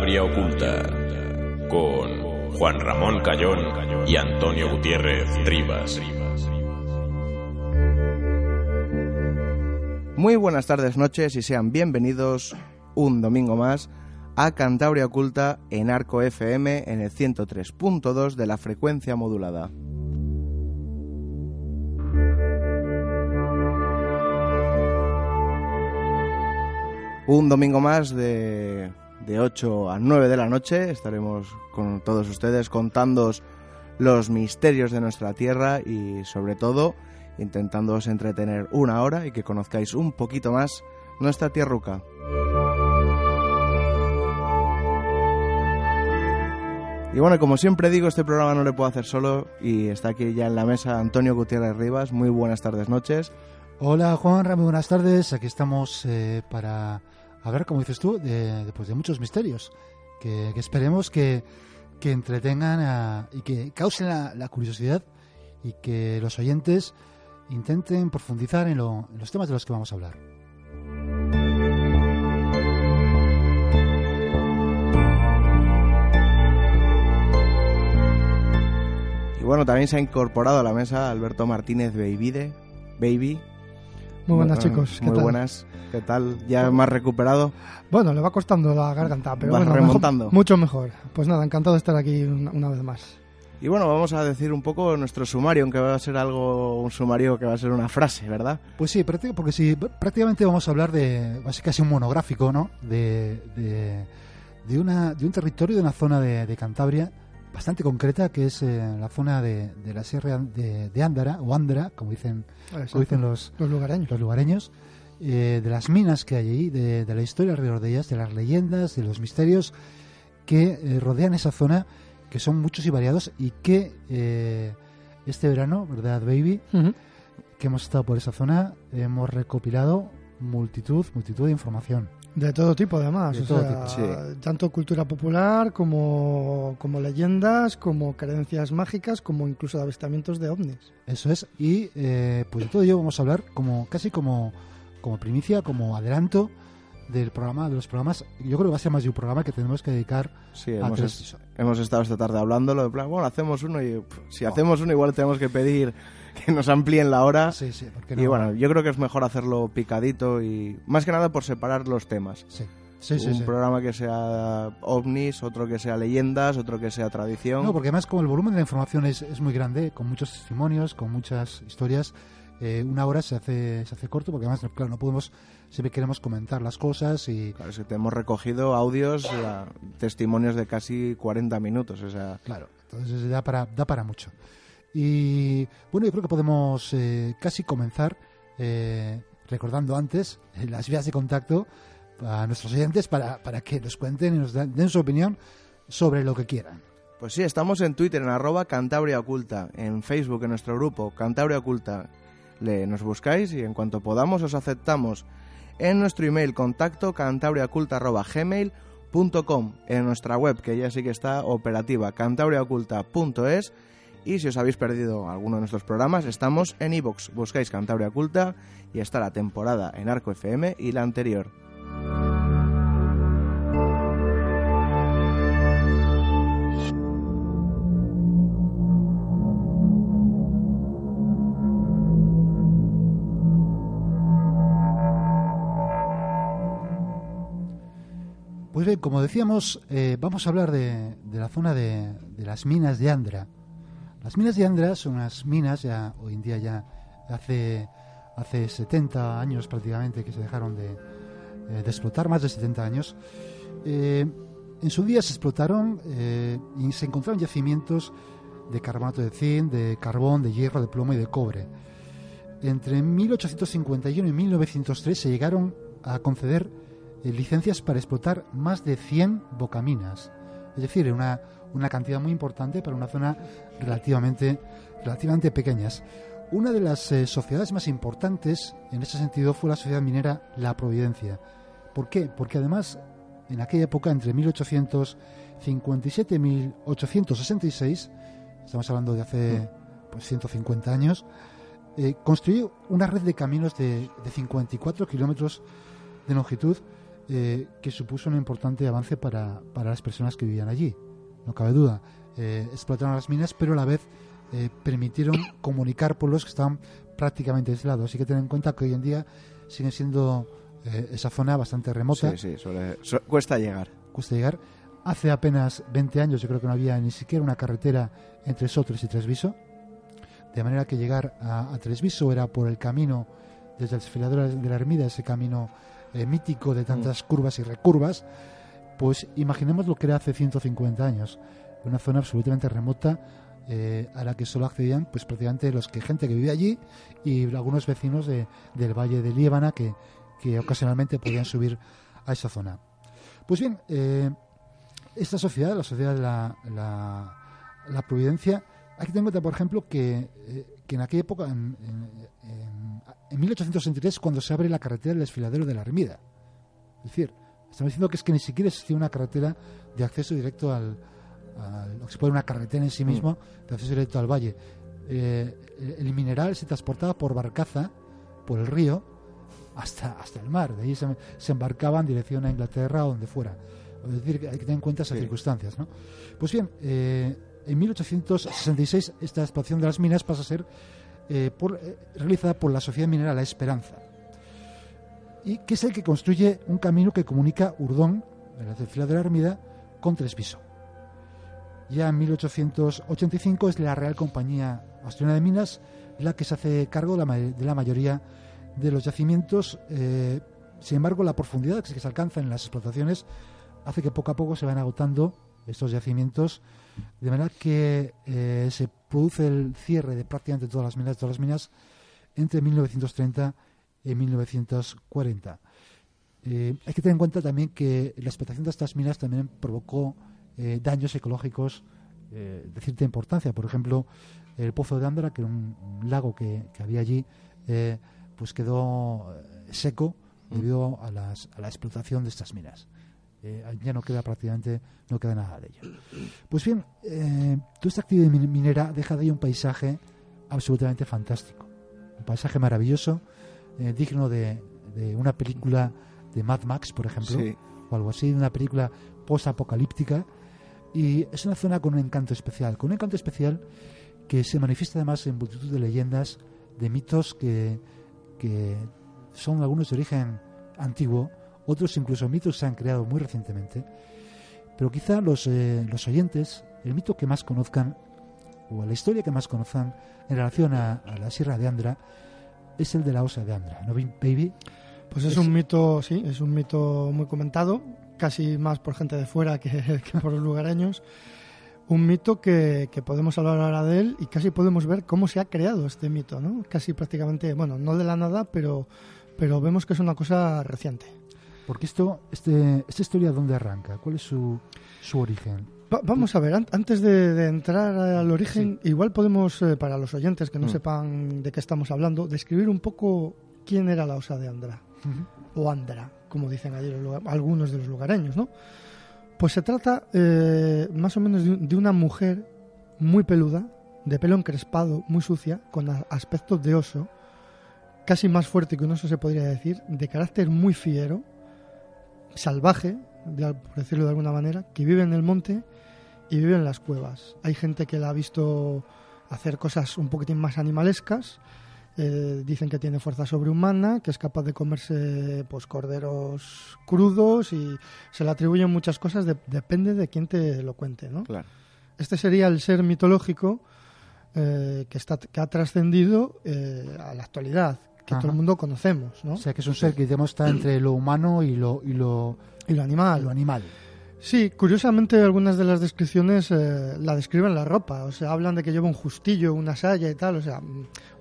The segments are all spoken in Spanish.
Cantabria Oculta con Juan Ramón Cayón y Antonio Gutiérrez Rivas. Muy buenas tardes, noches y sean bienvenidos un domingo más a Cantabria Oculta en Arco FM en el 103.2 de la frecuencia modulada. Un domingo más de, de 8 a 9 de la noche estaremos con todos ustedes contándoos los misterios de nuestra tierra y sobre todo intentándoos entretener una hora y que conozcáis un poquito más nuestra tierruca. Y bueno, como siempre digo, este programa no le puedo hacer solo y está aquí ya en la mesa Antonio Gutiérrez Rivas. Muy buenas tardes, noches. Hola Juan, muy buenas tardes. Aquí estamos eh, para hablar, como dices tú, de, de, pues muchos misterios que, esperemos que, que entretengan a- y que causen la, curiosidad y que los oyentes intenten profundizar en los temas de los que vamos a hablar. Y bueno, también se ha incorporado a la mesa Alberto Martínez Beivide. Baby. Muy buenas, Bueno, chicos. ¿Qué Muy tal? buenas. ¿Qué tal? ¿Ya más recuperado? Bueno, le va costando la garganta, pero Vas bueno, mejor- remontando. mucho mejor. Pues nada, encantado de estar aquí una, una vez más. Y bueno, vamos a decir un poco nuestro sumario, aunque va a ser algo, un sumario que va a ser una frase, ¿verdad? Pues sí, porque sí, pr- prácticamente vamos a hablar de, va a ser casi un monográfico, ¿no? De, de, de una, de un territorio, de una zona de, de Cantabria bastante concreta, que es eh, la zona de, de la sierra de, de Ándara, o Ándara, como dicen, como dicen los, Los lugareños. los lugareños, eh, de las minas que hay ahí, de, de la historia alrededor de ellas, de las leyendas, de los misterios que eh, rodean esa zona, que son muchos y variados, y que este verano, ¿verdad, baby? Que hemos estado por esa zona, hemos recopilado multitud, multitud de información. De todo tipo, además. De o todo sea, tipo, sí. Tanto cultura popular como, como leyendas, como creencias mágicas, como incluso de avistamientos de ovnis. Eso es. Y eh, pues de todo ello vamos a hablar como casi como, como primicia, como adelanto del programa, de los programas. Yo creo que va a ser más de un programa que tenemos que dedicar Sí, a hemos, tres- es- hemos estado esta tarde hablándolo. De plan, bueno, hacemos uno y pff, si hacemos uno, igual tenemos que pedir que nos amplíen la hora. Sí, sí, porque Y bueno, yo creo que es mejor hacerlo picadito y más que nada por separar los temas. Sí, sí, sí. un sí. programa que sea ovnis, otro que sea leyendas, otro que sea tradición. No, porque además como el volumen de la información es, es muy grande, con muchos testimonios, con muchas historias, eh, una hora se hace, se hace corto, porque además, claro, no podemos, siempre queremos comentar las cosas y, Claro, es que te hemos recogido audios, la- testimonios de casi 40 minutos. O sea, Claro, entonces da para, da para mucho. Y bueno, yo creo que podemos eh, casi comenzar eh, recordando antes las vías de contacto a nuestros oyentes para, para que nos cuenten y nos den, den su opinión sobre lo que quieran. Pues sí, estamos en Twitter en arroba Cantabria Oculta, en Facebook en nuestro grupo Cantabria Oculta. Le, nos buscáis y en cuanto podamos os aceptamos en nuestro email contacto cantabriaoculta.gmail.com en nuestra web que ya sí que está operativa cantabriaoculta.es y si os habéis perdido alguno de nuestros programas estamos en iVoox, buscáis Cantabria Oculta y está la temporada en Arco FM y la anterior. Pues bien, como decíamos, eh, vamos a hablar de, la zona de las minas de Andra. Las minas de Andra son unas minas, ya hoy en día ya hace, hace 70 años prácticamente que se dejaron de, eh, explotar, más de 70 años. Eh, en su día se explotaron eh, y se encontraron yacimientos de carbonato de zinc, de carbón, de hierro, de plomo y de cobre. Entre 1851 y 1903 se llegaron a conceder licencias para explotar más de 100 bocaminas, es decir, una, una cantidad muy importante para una zona relativamente, relativamente pequeñas. Una de las sociedades más importantes en ese sentido fue la sociedad minera La Providencia. ¿Por qué? Porque además en aquella época, entre 1857 y 1866, estamos hablando de hace pues, 150 años, eh, construyó una red de caminos de, 54 kilómetros de longitud eh, que supuso un importante avance para, las personas que vivían allí, no cabe duda. Eh, explotaron las minas, pero a la vez permitieron comunicar pueblos que estaban prácticamente aislados. Así que tener en cuenta que hoy en día siguen siendo eh, esa zona bastante remota. Sí, sí, cuesta llegar. Cuesta llegar. Hace apenas 20 años yo creo que no había ni siquiera una carretera entre Sotres y Tresviso. De manera que llegar a, Tresviso era por el camino desde el desfilador de la Ermida, ese camino eh, mítico de tantas mm. curvas y recurvas. Pues imaginemos lo que era hace 150 años. Una zona absolutamente remota eh, a la que solo accedían pues prácticamente los que gente que vivía allí y algunos vecinos de, del valle de Líbana que, que ocasionalmente podían subir a esa zona. Pues bien, eh, esta sociedad, la sociedad de la, la, Providencia, hay que tener en cuenta, por ejemplo, que, eh, que en aquella época, en, en, 1863, cuando se abre la carretera del desfiladero de la Ermida. Es decir, estamos diciendo que es que ni siquiera existía una carretera de acceso directo al, lo que se puede una carretera en sí mismo, de acceso directo al valle. Eh, el mineral se transportaba por barcaza, por el río, hasta, hasta el mar. De ahí se, se embarcaban en dirección a Inglaterra o donde fuera. Es decir, hay que tener en cuenta esas circunstancias. ¿no? Pues bien, eh, en 1866 esta explotación de las minas pasa a ser eh, eh, realizada por la Sociedad Minera La Esperanza, y que es el que construye un camino que comunica Urdón, en la fila de la Ermida, con Trespiso. Ya en 1885 es la Real Compañía Australiana de Minas la que se hace cargo de la, mayoría de los yacimientos. Eh, sin embargo, la profundidad que se alcanza en las explotaciones hace que poco a poco se vayan agotando estos yacimientos, de manera que eh, se produce el cierre de prácticamente todas las minas, todas las minas entre 1930 y 1940. Eh, hay que tener en cuenta también que la explotación de estas minas también provocó daños ecológicos de cierta importancia. Por ejemplo, el pozo de Andra, que era un, lago que, que había allí, pues quedó eh, seco mm. debido a, las, a la explotación de estas minas. Eh, ya no queda prácticamente no queda nada de ello. Pues bien, eh, toda esta actividad minera deja de ahí un paisaje absolutamente fantástico, un paisaje maravilloso, digno de, de, una película de Mad Max, por ejemplo, o algo así, una película post-apocalíptica, y es una zona con un encanto especial, con un encanto especial que se manifiesta además en multitud de leyendas, de mitos que que son algunos de origen antiguo, otros incluso mitos se han creado muy recientemente, pero quizá los, eh, los oyentes, el mito que más conozcan, o la historia que más conozcan en relación a, la Sierra de Andra, es el de la Osa de Andra, ¿no, Baby? Pues es, un mito, sí, es un mito muy comentado, casi más por gente de fuera que, que por los lugareños un mito que, podemos hablar ahora de él y casi podemos ver cómo se ha creado este mito, ¿no? Casi prácticamente, bueno, no de la nada, pero, pero vemos que es una cosa reciente. Porque esto, este, esta historia, ¿dónde arranca? ¿Cuál es su, su origen? Vamos a ver, antes de, entrar al origen, igual podemos, eh, para los oyentes que no mm. sepan de qué estamos hablando, describir un poco quién era la osa de Andra, o Andra, como dicen allí algunos de los lugareños, ¿no? Pues se trata eh, más o menos de, una mujer muy peluda, de pelo encrespado, muy sucia, con aspecto de oso, casi más fuerte que un oso se podría decir, de carácter muy fiero, salvaje, por decirlo de alguna manera, que vive en el monte y vive en las cuevas. Hay gente que la ha visto hacer cosas un poquitín más animalescas eh, dicen que tiene fuerza sobrehumana, que es capaz de comerse pues corderos crudos y se le atribuyen muchas cosas, depende de quién te lo cuente, ¿no? Este sería el ser mitológico eh, que, está, que ha trascendido eh, a la actualidad, que todo el mundo conocemos, ¿no? O sea, que es un ser que digamos está entre lo humano y lo, y lo, y lo animal. lo animal. Sí, curiosamente algunas de las descripciones eh, la describen la ropa, o sea, hablan de que lleva un justillo, una saya y tal, o sea,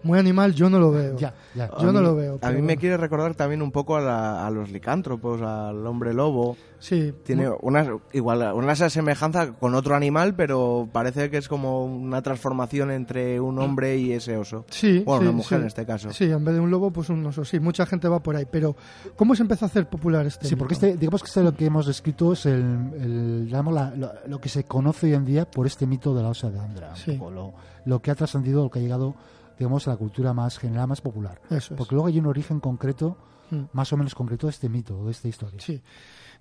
muy animal yo no lo veo. Ya, ya. Yo A no mí- lo veo, A mí me bueno. quiere recordar también un poco a, la- a los licántropos, al hombre lobo. Sí, Tiene una, igual, una semejanza con otro animal, pero parece que es como una transformación entre un hombre y ese oso. Sí, Bueno, sí, una mujer sí. en este caso. Sí, en vez de un lobo, pues un oso. Sí, mucha gente va por ahí. Pero, ¿cómo se empezó a hacer popular este Sí, porque este, digamos que este lo que hemos descrito es el, el, digamos, la- lo, lo que se conoce hoy en día por este mito de la osa de Andra. un Sí. poco lo, lo que ha trascendido, lo que ha llegado, digamos, a la cultura más general, más popular. Eso es. Porque luego hay un origen concreto, Mm. más o menos concreto, de este mito, de esta historia. Sí.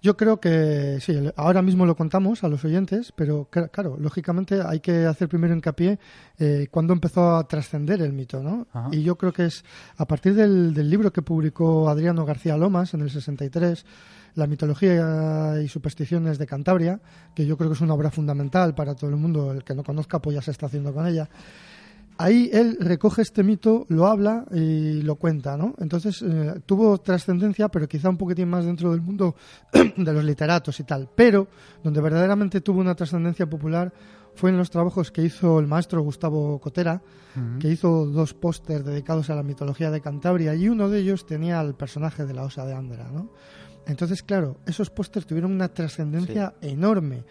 Yo creo que sí, ahora mismo lo contamos a los oyentes, pero cl- claro, lógicamente hay que hacer primero hincapié eh, cuando empezó a trascender el mito, ¿no? Ajá. Y yo creo que es a partir del, del libro que publicó Adriano García Lomas en el 63, La mitología y supersticiones de Cantabria, que yo creo que es una obra fundamental para todo el mundo, el que no conozca pues ya se está haciendo con ella. Ahí él recoge este mito, lo habla y lo cuenta, ¿no? Entonces eh, tuvo trascendencia, pero quizá un poquitín más dentro del mundo de los literatos y tal. Pero donde verdaderamente tuvo una trascendencia popular fue en los trabajos que hizo el maestro Gustavo Cotera, que hizo dos pósters dedicados a la mitología de Cantabria y uno de ellos tenía al personaje de la osa de Andra, ¿no? Entonces, claro, esos pósters tuvieron una trascendencia enorme.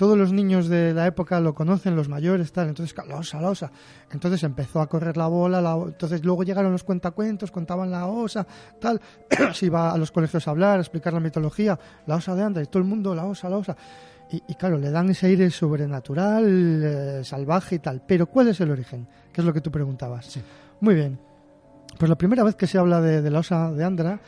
Todos los niños de la época lo conocen, los mayores, tal. Entonces, la osa, la osa. Entonces empezó a correr la bola. la entonces, luego llegaron los cuentacuentos, contaban la osa, tal. Se iba a los colegios a hablar, a explicar la mitología. La osa de Andra, y todo el mundo, la osa, la osa. Y, y claro, le dan ese aire sobrenatural, eh, salvaje y tal. Pero, ¿cuál es el origen? Que es lo que tú preguntabas. Sí. Muy bien. Pues la primera vez que se habla de, de la osa de Andra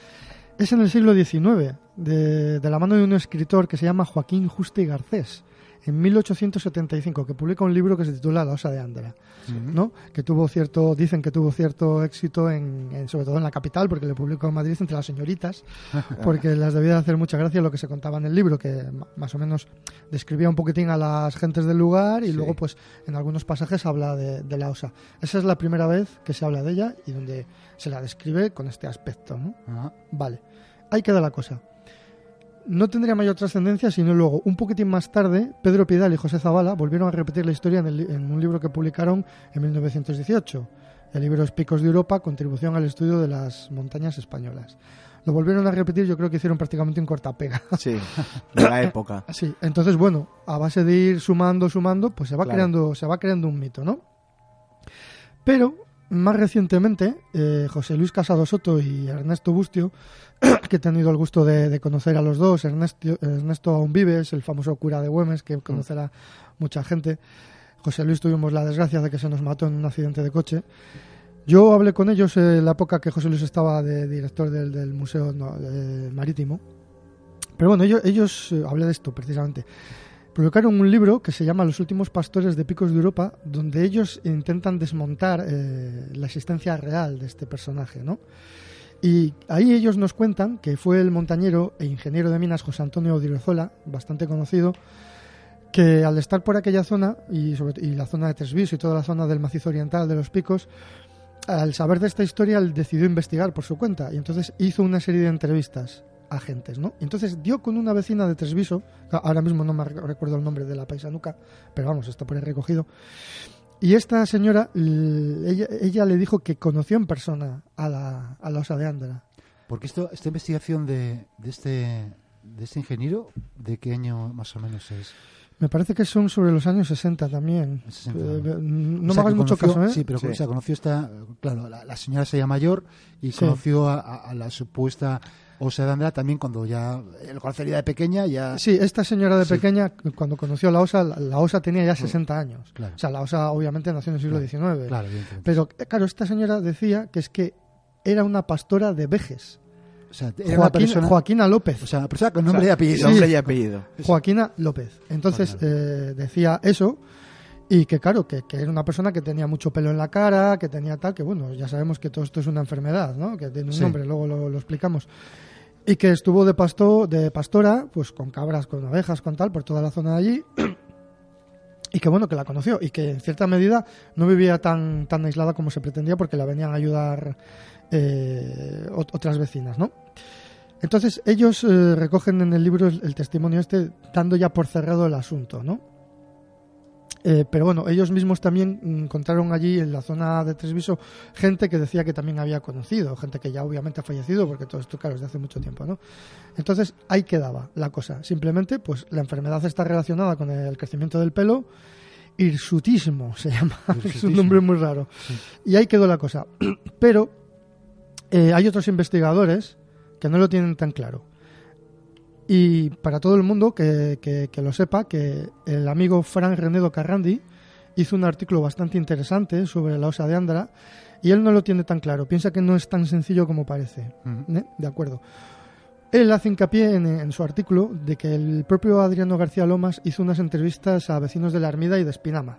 es en el siglo XIX, de, de la mano de un escritor que se llama Joaquín Juste y Garcés, en 1875, que publica un libro que se titula La osa de Andra, ¿no? Que tuvo cierto, dicen que tuvo cierto éxito en, en- sobre todo en la capital, porque le publicó en Madrid entre las señoritas, porque las debía de hacer mucha gracia lo que se contaba en el libro, que más o menos describía un poquitín a las gentes del lugar y Sí. luego pues en algunos pasajes habla de, de la osa. Esa es la primera vez que se habla de ella y donde se la describe con este aspecto, ¿no? Ajá. Vale, ahí queda la cosa. No tendría mayor trascendencia sino luego, un poquitín más tarde, Pedro Piedal y José Zavala volvieron a repetir la historia en, el li- en un libro que publicaron en 1918. El libro es Picos de Europa, contribución al estudio de las montañas españolas. Lo volvieron a repetir, yo creo que hicieron prácticamente un cortapega. Sí, de la época. Sí, entonces bueno, a base de ir sumando, sumando, pues se va Claro. creando, se va creando un mito, ¿no? Pero más recientemente, eh, José Luis Casado Soto y Ernesto Bustio, que he tenido el gusto de, de conocer a los dos, Ernesto, Ernesto aún vives, el famoso cura de Güemes, que conocerá mucha gente. José Luis tuvimos la desgracia de que se nos mató en un accidente de coche. Yo hablé con ellos en la época que José Luis estaba de director del, del Museo no, Marítimo. Pero bueno, ellos, ellos eh, hablé de esto precisamente. Publicaron un libro que se llama Los últimos pastores de Picos de Europa, donde ellos intentan desmontar eh, la existencia real de este personaje, ¿no? Y ahí ellos nos cuentan que fue el montañero e ingeniero de minas José Antonio Odriozola, bastante conocido, que al estar por aquella zona y, sobre, y la zona de Tresvis y toda la zona del macizo oriental de los picos, al saber de esta historia, decidió investigar por su cuenta y entonces hizo una serie de entrevistas a gentes, ¿no? Entonces dio con una vecina de Tresviso, ahora mismo no me rec- recuerdo el nombre de la paisanuca, pero vamos, está por ahí recogido. Y esta señora, ella, ella le dijo que conoció en persona a la, a la osa de Andra. Porque esto, esta investigación de, de este de este ingeniero, ¿de qué año más o menos es? Me parece que son sobre los años 60 también. 60. Eh, no O me hagas mucho conoció- caso, ¿eh? Sí, pero Sí. o sea, conoció esta, claro, la, la señora se llama mayor y Sí. conoció a, a- a la supuesta De Andra también cuando ya el conocería de pequeña ya Sí, esta señora de Sí. pequeña, cuando conoció a la osa, la, la osa tenía ya 60 años. Claro. O sea, la osa obviamente nació en el siglo XIX. claro. Pero, eh, claro, esta señora decía que es que era una pastora de Vejes. o sea, era una persona, Joaquina López. o sea, una persona con nombre y apellido. Nombre y apellido. Joaquina López. Entonces eh, decía eso y que claro, que, que era una persona que tenía mucho pelo en la cara, que tenía tal, que bueno, ya sabemos que todo esto es una enfermedad, ¿no? Que tiene un Sí. nombre, luego lo, lo explicamos. Y que estuvo de, pasto, de pastora, pues con cabras, con ovejas, con tal, por toda la zona de allí. y que bueno, que la conoció y que en cierta medida no vivía tan, tan aislada como se pretendía porque la venían a ayudar eh, otras vecinas, ¿no? Entonces ellos eh, recogen en el libro el, testimonio este dando ya por cerrado el asunto, ¿no? Eh, pero bueno, ellos mismos también encontraron allí en la zona de Tresviso gente que decía que también había conocido, gente que ya obviamente ha fallecido, porque todo esto, claro, es de hace mucho tiempo, ¿no? Entonces ahí quedaba la cosa. Simplemente, pues la enfermedad está relacionada con el crecimiento del pelo, hirsutismo se llama, es un nombre muy raro. Y ahí quedó la cosa. Pero eh, hay otros investigadores que no lo tienen tan claro. Y para todo el mundo que, que, lo sepa, que el amigo Frank Renedo Carrandi hizo un artículo bastante interesante sobre la osa de Andra y él no lo tiene tan claro. Piensa que no es tan sencillo como parece. ¿eh? De acuerdo. Él hace hincapié en, su artículo de que el propio Adriano García Lomas hizo unas entrevistas a vecinos de la Armida y de Espinama.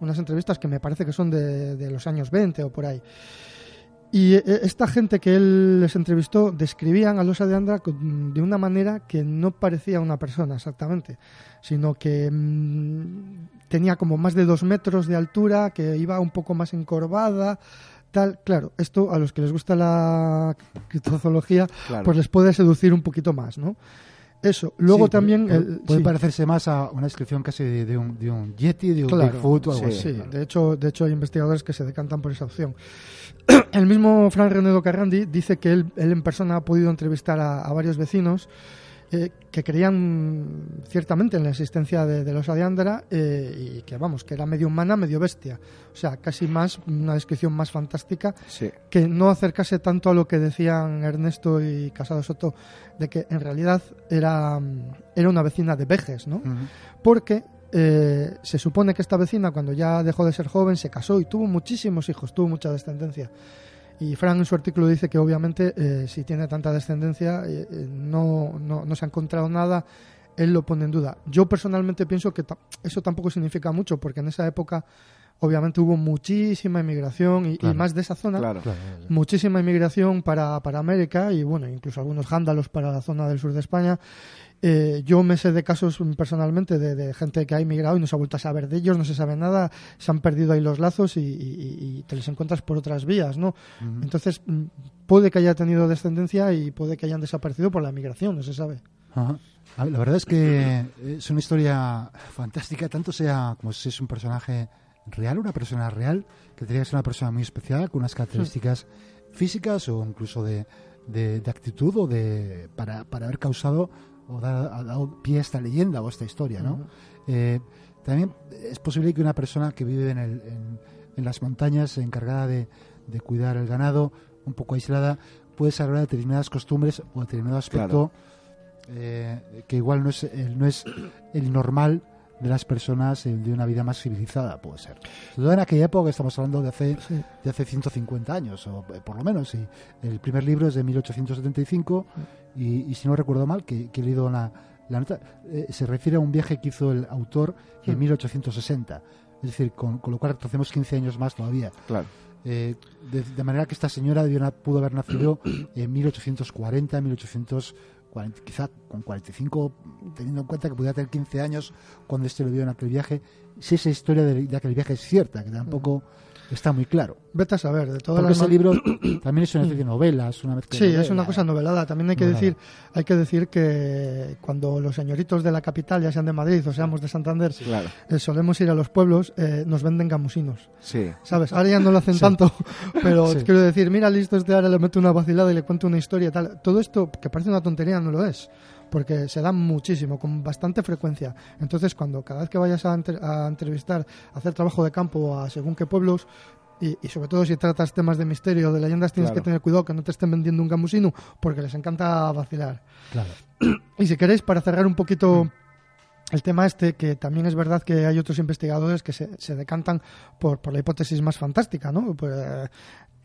Unas entrevistas que me parece que son de, de los años 20 o por ahí. Y eh, esta gente que él les entrevistó describían a Losa de Andra de una manera que no parecía una persona exactamente, sino que mm, tenía como más de dos metros de altura, que iba un poco más encorvada, tal. Claro, esto a los que les gusta la criptozoología, pues les puede seducir un poquito más, ¿no? Eso. Luego también. Puede, parecerse más a una descripción casi de, un, de un, Yeti, de un Bigfoot o algo así. Sí, de, hecho, de hecho hay investigadores que se decantan por esa opción. El mismo Fran Renedo Carrandi dice que él, él en persona ha podido entrevistar a varios vecinos eh, que creían ciertamente en la existencia de, los Adiandra eh, y que, vamos, que era medio humana, medio bestia. O sea, casi más, una descripción más fantástica, que no acercase tanto a lo que decían Ernesto y Casado Soto, de que en realidad era, era una vecina de Vejes, ¿no? Porque eh, se supone que esta vecina, cuando ya dejó de ser joven, se casó y tuvo muchísimos hijos, tuvo mucha descendencia. Y Frank en su artículo dice que obviamente eh, si tiene tanta descendencia eh, eh, no, no, no, se ha encontrado nada, él lo pone en duda. Yo personalmente pienso que eso tampoco significa mucho porque en esa época obviamente hubo muchísima inmigración y, más de esa zona, muchísima inmigración para, para América y bueno, incluso algunos jándalos para la zona del sur de España eh, yo me sé de casos personalmente de, gente que ha inmigrado y no se ha vuelto a saber de ellos, no se sabe nada, se han perdido ahí los lazos y, te les encuentras por otras vías, ¿no? Entonces, mm, puede que haya tenido descendencia y puede que hayan desaparecido por la migración, no se sabe. La verdad es que es una historia fantástica, tanto sea como si es un personaje real, una persona real, que tendría que ser una persona muy especial, con unas características físicas o incluso de, de, actitud o de para, para haber causado o ha dado pie a esta leyenda o a esta historia, ¿no? Eh, también es posible que una persona que vive en, el, en, las montañas, encargada de, de, cuidar el ganado, un poco aislada, puede desarrollar determinadas costumbres o determinado aspecto eh, que igual no es, el, no es el normal de las personas de una vida más civilizada, puede ser. Sobre todo en aquella época, estamos hablando de hace, de hace 150 años, o eh, por lo menos. Y el primer libro es de 1875 y, y si no recuerdo mal, que, he leído la, la nota, eh, se refiere a un viaje que hizo el autor en 1860. Es decir, con, lo cual hacemos 15 años más todavía. Claro. Eh, de, manera que esta señora pudo haber nacido en 1840, 1840 quizá con 45, teniendo en cuenta que podía tener 15 años cuando este lo vio en aquel viaje, si esa historia de, aquel viaje es cierta, que tampoco está muy claro. Vete a saber, de todas Porque ese libro también es una especie de novela, es una Sí, es una cosa novelada. También hay que decir, hay que decir que cuando los señoritos de la capital, ya sean de Madrid o seamos de Santander, eh, solemos ir a los pueblos, eh, nos venden gamusinos. Sí. ¿Sabes? Ahora ya no lo hacen tanto, pero quiero decir, mira, listo este ahora le meto una vacilada y le cuento una historia y tal. Todo esto que parece una tontería no lo es porque se da muchísimo, con bastante frecuencia. Entonces, cuando cada vez que vayas a, a entrevistar, a hacer trabajo de campo a según qué pueblos, y, sobre todo si tratas temas de misterio, de leyendas, tienes que tener cuidado que no te estén vendiendo un gamusino, porque les encanta vacilar. Claro. Y si queréis, para cerrar un poquito... el tema este, que también es verdad que hay otros investigadores que se, se decantan por, por la hipótesis más fantástica, ¿no? Pues,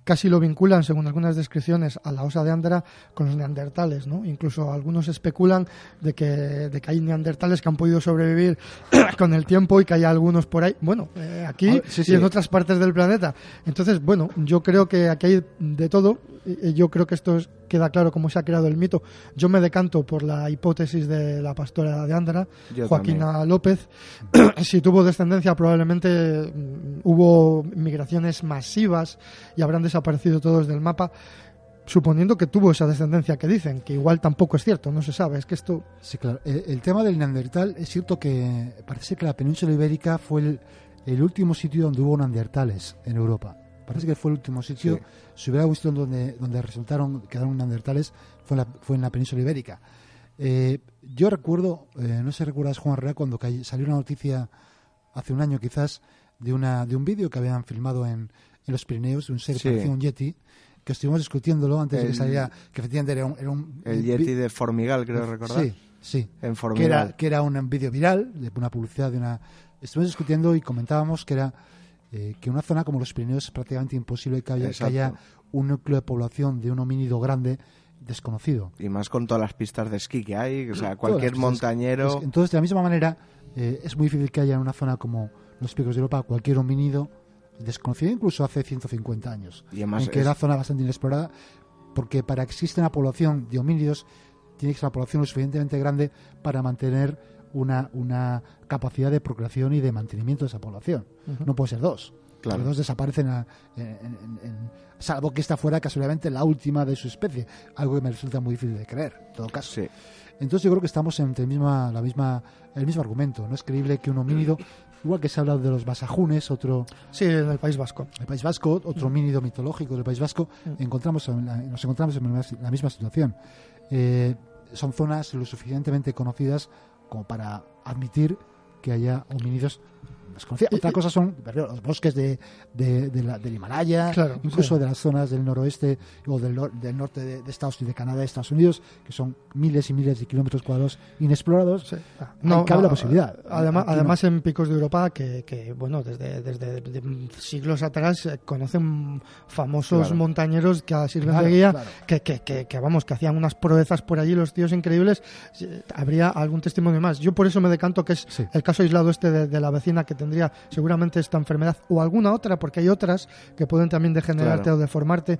casi lo vinculan, según algunas descripciones, a la osa de Andra con los neandertales, ¿no? Incluso algunos especulan de que, de que hay neandertales que han podido sobrevivir con el tiempo y que hay algunos por ahí, bueno, eh, aquí Ah, sí, sí. y en otras partes del planeta. Entonces, bueno, yo creo que aquí hay de todo. y- Yo creo que esto es- queda claro cómo se ha creado el mito. Yo me decanto por la hipótesis de la pastora de Andra, Yo Joaquina López. si tuvo descendencia, probablemente mm, hubo migraciones masivas y habrán desaparecido todos del mapa. Suponiendo que tuvo esa descendencia que dicen, que igual tampoco es cierto, no se sabe. Es que esto Sí, claro. El, el tema del neandertal es cierto que parece que la península ibérica fue el, el último sitio donde hubo neandertales en Europa. Parece que fue el último sitio. Sí. Si hubiera visto donde, donde resultaron, quedaron neandertales, fue en la, fue en la península ibérica. Eh, yo recuerdo, eh, no sé si recuerdas, Juan Herrera, cuando salió una noticia hace un año quizás de, una, de un vídeo que habían filmado en, en los Pirineos, de un ser Sí. parecía un yeti, que estuvimos discutiéndolo antes de que saliera, que efectivamente era un... Era un El Yeti de Formigal, creo recordar. Sí, sí. En Que Formigal. era, que era un vídeo viral, de una publicidad de una... Estuvimos discutiendo y comentábamos que era eh, que una zona como los Pirineos es prácticamente imposible que haya, que haya un núcleo de población de un homínido grande desconocido. Y más con todas las pistas de esquí que hay. O sea, cualquier pistas. montañero. Es- entonces, de la misma manera, eh, es muy difícil que haya en una zona como los picos de Europa cualquier homínido desconocido, incluso hace 150 años. Y además en que es- era zona bastante inexplorada, porque para que exista una población de homínidos, tiene que ser una población lo suficientemente grande para mantener una, una capacidad de procreación y de mantenimiento de esa población. No puede ser dos. Claro. Los dos desaparecen, a- en- en- en- salvo que esta fuera casualmente la última de su especie, algo que me resulta muy difícil de creer, en todo caso. Sí. Entonces yo creo que estamos entre el, misma, la misma, el mismo argumento. No es creíble que un homínido, igual que se ha hablado de los basajunes, otro, sí, en el País Vasco. el País Vasco, otro homínido mitológico del País Vasco, encontramos en la- nos encontramos en la, la misma situación. Eh, son zonas lo suficientemente conocidas como para admitir que haya homínidos. Otra cosa son los bosques de, de- de la- del Himalaya, Claro, incluso sí. de las zonas del noroeste o del, nor- del norte de, de Estados Unidos, de Canadá y Estados Unidos, que son miles y miles de kilómetros cuadrados inexplorados. Sí. Ah, Ahí cabe la posibilidad. Además, Aquí no. además en picos de Europa que, que, bueno, desde, desde de- siglos atrás conocen famosos Claro. montañeros que sirven Claro, de guía, que, que, que, vamos, que hacían unas proezas por allí los tíos increíbles. Eh, Habría algún testimonio más. Yo por eso me decanto que es Sí. el caso aislado este de, de la vecina que tendría seguramente esta enfermedad o alguna otra, porque hay otras que pueden también degenerarte Claro. o deformarte.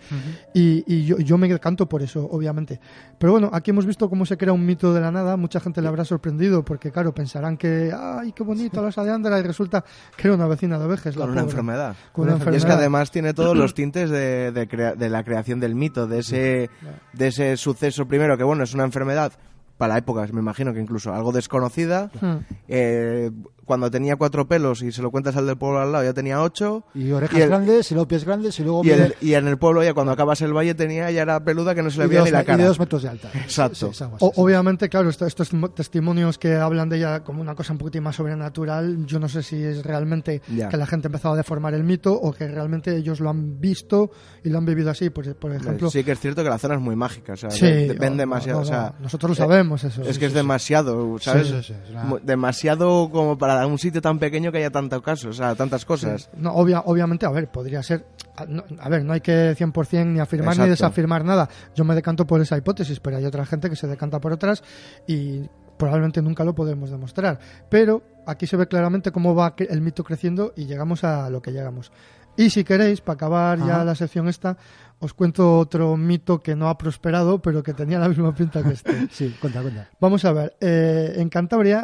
Y, y yo, yo me decanto por eso, obviamente. Pero bueno, aquí hemos visto cómo se crea un mito de la nada. Mucha gente le habrá sorprendido porque, claro, pensarán que, ¡ay, qué bonito la osa de Andra! Y resulta que era una vecina de ovejes. la Con una pobre. enfermedad. Con una Y es que enfermedad. además tiene todos los tintes de, de, crea- de la creación del mito, de ese, de ese suceso primero, que bueno, es una enfermedad para la época, me imagino que incluso algo desconocida. Hmm. Eh, cuando tenía cuatro pelos y se lo cuentas al del pueblo al lado, ya tenía ocho. Y orejas Y el- grandes, y luego pies grandes, y luego Y, el- y en el pueblo ya cuando acabas el valle tenía ya era peluda que no se le veía ni la me- y cara. de dos metros de alta. Exacto. Sí, O- sí. obviamente, claro, esto- estos mo- testimonios que hablan de ella como una cosa un poquito más sobrenatural, yo no sé si es realmente Ya. que la gente ha empezado a deformar el mito o que realmente ellos lo han visto y lo han vivido así. Pues, por ejemplo, sí que es cierto que la zona es muy mágica, o sea, Sí, de- ven no, demasiado, no, o sea, no, nosotros lo eh, sabemos eso. Es sí, que es demasiado, ¿sabes? sí, sí, es una- Mu- Demasiado como para un sitio tan pequeño que haya tanto caso, o sea, tantas cosas. No, obvia- obviamente, a ver, podría ser. A, no- a ver, no hay que 100% ni afirmar ni desafirmar nada. Yo me decanto por esa hipótesis, pero hay otra gente que se decanta por otras y probablemente nunca lo podremos demostrar. Pero aquí se ve claramente cómo va el mito creciendo y llegamos a lo que llegamos. Y si queréis, para acabar ya Ajá. la sección esta, os cuento otro mito que no ha prosperado, pero que tenía la misma pinta que este. Sí, cuenta, cuenta. Vamos a ver, eh, en Cantabria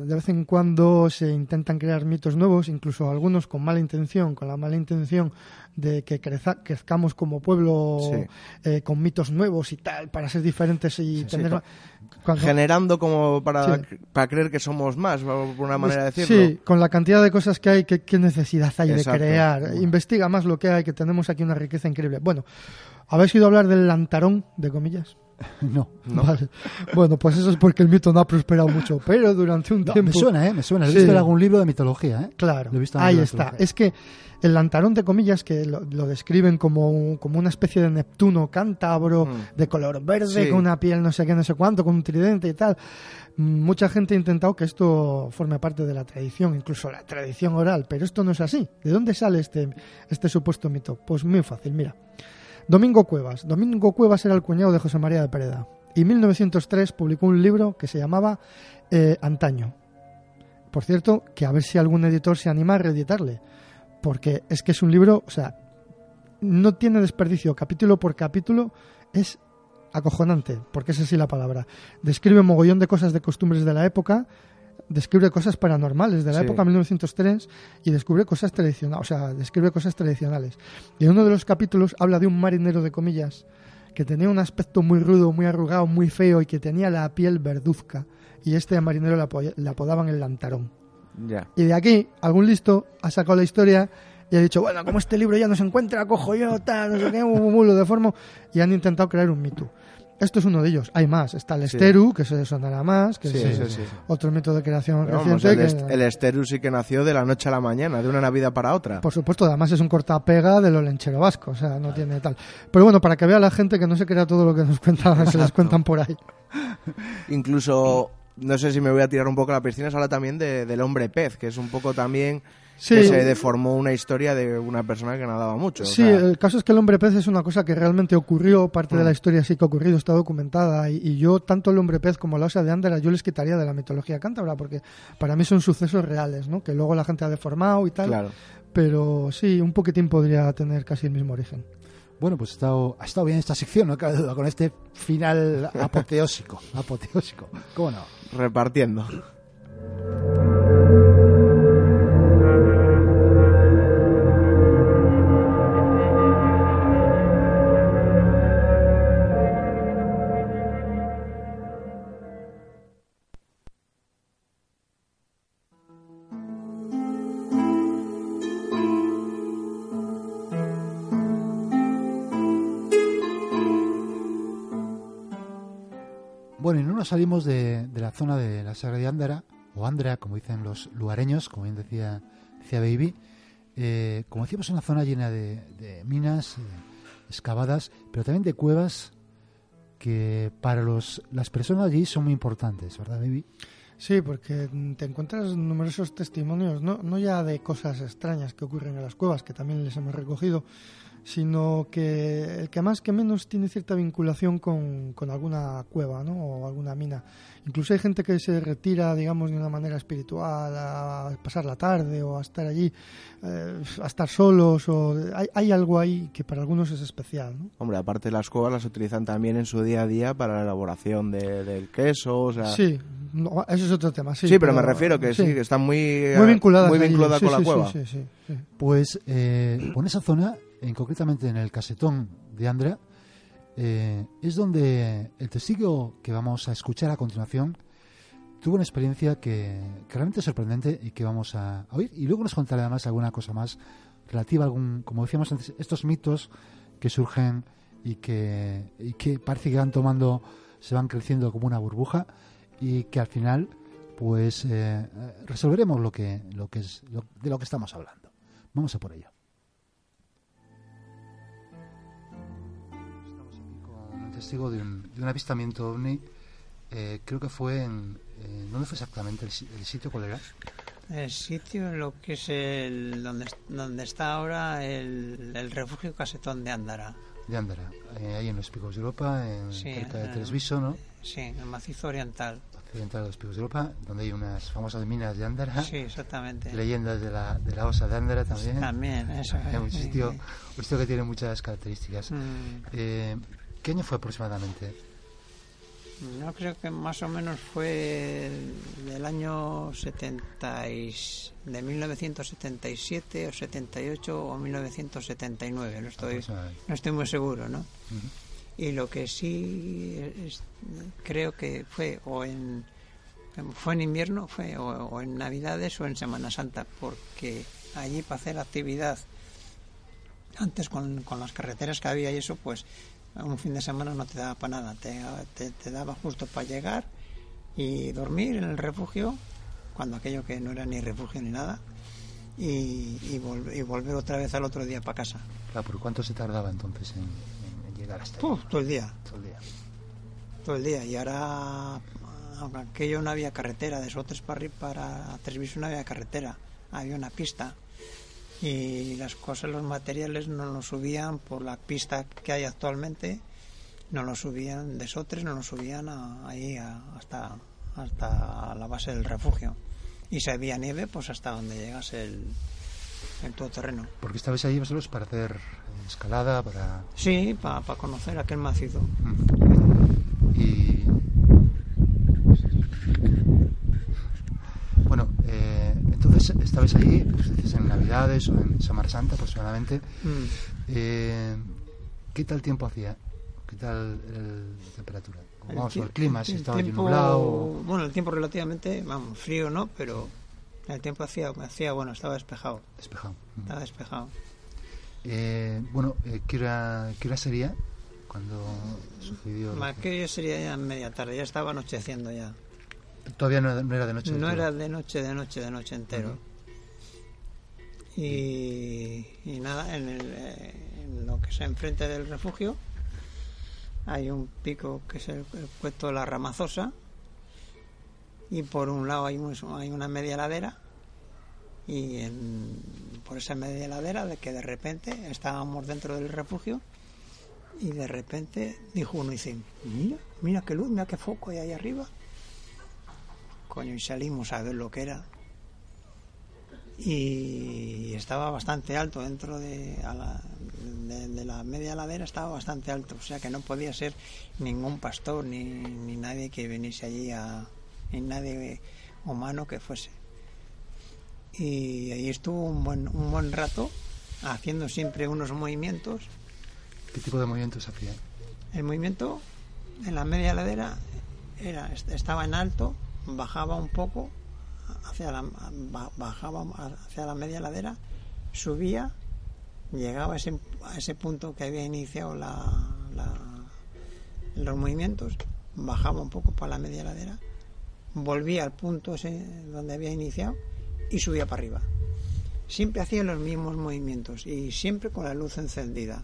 de vez en cuando se intentan crear mitos nuevos, incluso algunos con mala intención, con la mala intención de que creza- crezcamos como pueblo Sí. eh, con mitos nuevos y tal, para ser diferentes y tener... cuando- Generando como para, Sí. para creer que somos más, por una manera de decirlo. Sí, con la cantidad de cosas que hay, ¿qué, qué necesidad hay Exacto. de crear? Investiga más lo que hay, que tenemos aquí una riqueza increíble. Bueno, ¿habéis oído hablar del lantarón, de comillas? No. ¿No? Vale. Bueno, pues eso es porque el mito no ha prosperado mucho, pero durante un No, tiempo... me suena, ¿eh? Me suena. He Sí. visto en algún libro de mitología, ¿eh? Claro, Lo he visto en ahí está. mitología. Es que el lantarón de comillas, que lo, lo describen como, un- como una especie de Neptuno cántabro, Mm. de color verde, Sí. con una piel no sé qué, no sé cuánto, con un tridente y tal. Mucha gente ha intentado que esto forme parte de la tradición, incluso la tradición oral, pero esto no es así. ¿De dónde sale este, este supuesto mito? Pues muy fácil, mira. Domingo Cuevas. Domingo Cuevas era el cuñado de José María de Pereda. Y en 1903 publicó un libro que se llamaba eh, Antaño. Por cierto, que a ver si algún editor se anima a reeditarle. Porque es que es un libro, o sea, no tiene desperdicio. Capítulo por capítulo es acojonante, porque es así la palabra. Describe mogollón de cosas de costumbres de la época, describe cosas paranormales de la Sí. época 1903 y descubre cosas tradicionales, o sea, describe cosas tradicionales. Y en uno de los capítulos habla de un marinero de comillas que tenía un aspecto muy rudo, muy arrugado, muy feo y que tenía la piel verduzca. Y este marinero le apodaban el lantarón. Y de aquí, algún listo ha sacado la historia y ha dicho, bueno, como este libro ya no se encuentra, cojo yo, tal, no sé qué, lo deformo. Y han intentado crear un mito. Esto es uno de ellos. Hay más. Está el Sí. Esteru, que se sonará más, que Sí, es sí, sí. otro mito de creación Pero vamos, reciente. el, que- est- el Esteru sí que nació de la noche a la mañana, de una Navidad para otra. Por supuesto, además es un cortapega de lo lenchero vasco, o sea, no tiene tal. Pero bueno, para que vea la gente que no se crea todo lo que nos cuentan, se les cuentan por ahí. Incluso, no sé si me voy a tirar un poco a la piscina, se habla también de- del hombre pez, que es un poco también Sí. que se deformó una historia de una persona que nadaba mucho. o Sí, sea, el caso es que el hombre pez es una cosa que realmente ocurrió, parte de Mm. la historia sí que ha ocurrido, está documentada, y, y yo, tanto el hombre pez como la osa de Ándara, yo les quitaría de la mitología cántabra, porque para mí son sucesos reales, ¿no? Que luego la gente ha deformado y tal, claro. pero sí, un poquitín podría tener casi el mismo origen. Bueno, pues ha estado, ha estado bien esta sección, no cabe duda, con este final apoteósico. apoteósico. ¿Cómo no? Repartiendo. Nos salimos de, de la zona de la Sagra de Ándara, o Andra, como dicen los lugareños, como bien decía, decía Baby. Eh, como decíamos, una zona llena de, de minas eh, excavadas, pero también de cuevas que para los, las personas allí son muy importantes, ¿verdad, Baby? Sí, porque te encuentras numerosos testimonios, no, no ya de cosas extrañas que ocurren en las cuevas, que también les hemos recogido, sino que el que más que menos tiene cierta vinculación con, con alguna cueva ¿no? o alguna mina. Incluso hay gente que se retira, digamos, de una manera espiritual a pasar la tarde o a estar allí, eh, a estar solos. O, hay, hay algo ahí que para algunos es especial. ¿no? Hombre, aparte las cuevas las utilizan también en su día a día para la elaboración de- del queso, o sea... Sí, no, eso es otro tema. Sí, Sí, pero, me refiero que sí, que están muy, muy vinculadas muy allí. vinculadas Sí, con la sí, cueva. sí, sí, sí, sí. Pues eh, por esa zona, en, concretamente en el casetón de Andra, eh, es donde el testigo que vamos a escuchar a continuación tuvo una experiencia que, realmente es sorprendente y que vamos a oír. Y luego nos contará además alguna cosa más relativa a algún, como decíamos antes, estos mitos que surgen y que, y que parece que van tomando, se van creciendo como una burbuja y que al final pues eh, resolveremos lo que, lo que es lo- de lo que estamos hablando. Vamos a por ello. Testigo de un, de un avistamiento ovni. eh, creo que fue en. eh, ¿Dónde fue exactamente el, el sitio? ¿Cuál era? El sitio, lo que es el donde, donde está ahora el, el refugio casetón de Ándara. De Andara, eh, ahí en los Picos de Europa, en, Sí, cerca de Tresviso, ¿no? Sí, el macizo oriental. Occidental de los Picos de Europa, donde hay unas famosas minas de Andara. Sí, exactamente. Leyendas de la, de la osa de Andara también. También, eso Es un sitio, un sitio que tiene muchas características. Mm, Eh, ¿Qué año fue aproximadamente? Yo creo que más o menos fue del año 70 y, de 1977 o 78 o 1979, no estoy, no estoy muy seguro, ¿no? Y lo que sí es- creo que fue o en fue en invierno, fue o, o en Navidades o en Semana Santa, porque allí para hacer actividad antes con, con las carreteras que había y eso, pues un fin de semana no te daba para nada, te, te, te daba justo para llegar y dormir en el refugio, cuando aquello que no era ni refugio ni nada, y, y, vol- y volver otra vez al otro día para casa. Claro, ¿por cuánto se tardaba entonces en, en- en llegar hasta ahí? Puf, todo el día, Todo el día. todo el día. Y ahora, aunque aquello no había carretera, de Sotres para, para Tresviso no había carretera, había una pista. Y las cosas, los materiales no los subían por la pista que hay actualmente, no los subían de Sotres, no los subían a- ahí a- hasta, hasta la base del refugio. Y si había nieve, pues hasta donde llegase el, el todoterreno. Porque estabais ahí vosotros para hacer escalada, para... Sí, para conocer aquel macizo. Mm. Y... Bueno, entonces estabais allí, pues dices en Navidades o en Semana Santa aproximadamente. Mm. Eh, ¿Qué tal tiempo hacía? ¿Qué tal el- la temperatura? El Vamos, el clima, si el estaba tiempo- nublado. o- Bueno, el tiempo relativamente, vamos, frío no, pero el tiempo hacía, hacía bueno, estaba despejado. Despejado. Mm. Estaba despejado. Eh, bueno, eh, ¿qué, hora, ¿qué hora sería cuando sucedió? lo- Aquello sería ya media tarde, ya estaba anocheciendo ya. Todavía no, no era de noche. No era de noche, de noche, de noche entero. y, y nada, en, el, en lo que es enfrente del refugio hay un pico que es el, el cueto de la Ramazosa y por un lado hay, un- hay una media ladera y en- por esa media ladera de que de repente estábamos dentro del refugio y de repente dijo uno y dice mira, mira qué luz, mira qué foco hay ahí arriba coño y salimos a ver lo que era. Y estaba bastante alto dentro de, a la, de, de la media ladera estaba bastante alto o sea que no podía ser ningún pastor ni, ni nadie que viniese allí a ni nadie humano que fuese. Y ahí estuvo un buen un buen rato haciendo siempre unos movimientos. ¿Qué tipo de movimientos hacía? el movimiento en la media ladera era, est- estaba en alto, bajaba un poco hacia la, ba- bajaba hacia la media ladera, subía, llegaba a ese, a ese punto que había iniciado la, la- los movimientos, bajaba un poco para la media ladera, volvía al punto ese donde había iniciado y subía para arriba. Siempre hacía los mismos movimientos y siempre con la luz encendida.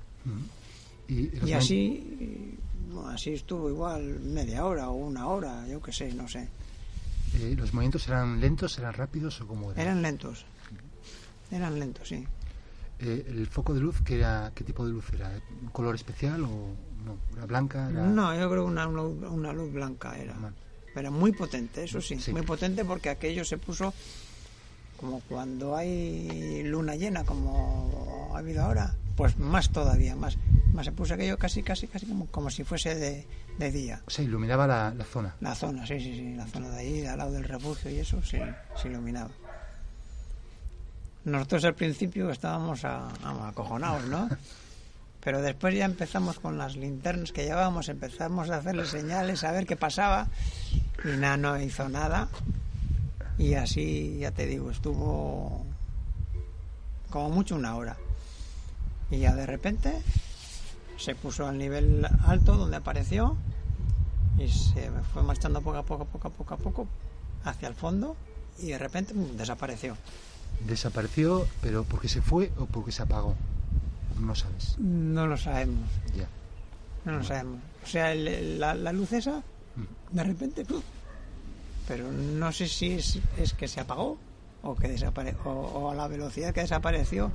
Y, Y así, así estuvo igual media hora o una hora, yo qué sé, no sé. Eh, ¿Los movimientos eran lentos, eran rápidos o cómo eran? Eran lentos. Eran lentos, sí. Eh, ¿El foco de luz, ¿qué, era, qué tipo de luz era? ¿Un color especial o no? ¿Era blanca? Era... No, yo creo que una, luz- una luz blanca era. Normal. Era muy potente, eso sí, Sí. muy potente porque aquello se puso como cuando hay luna llena, como ha habido ahora, pues más todavía, más, más se puso aquello casi, casi, casi como, como si fuese de, de día. O sea, iluminaba la, la zona. La zona, sí, sí, sí, la zona de ahí, al lado del refugio y eso, sí, se iluminaba. Nosotros al principio estábamos a- a- acojonados, ¿no? Pero después ya empezamos con las linternas que llevábamos, empezamos a hacerle señales, a ver qué pasaba, y nada, no hizo nada. Y así, ya te digo, estuvo como mucho una hora. Y ya de repente se puso al nivel alto donde apareció y se fue marchando poco a poco, poco a poco, a poco hacia el fondo y de repente ¡pum! desapareció. Desapareció, pero ¿porque se fue o porque se apagó? No sabes. No lo sabemos, Ya. no lo sabemos. O sea, el- la, la luz esa, Mm. de repente, pero no sé si es, es que se apagó o que desapare o, o a la velocidad que desapareció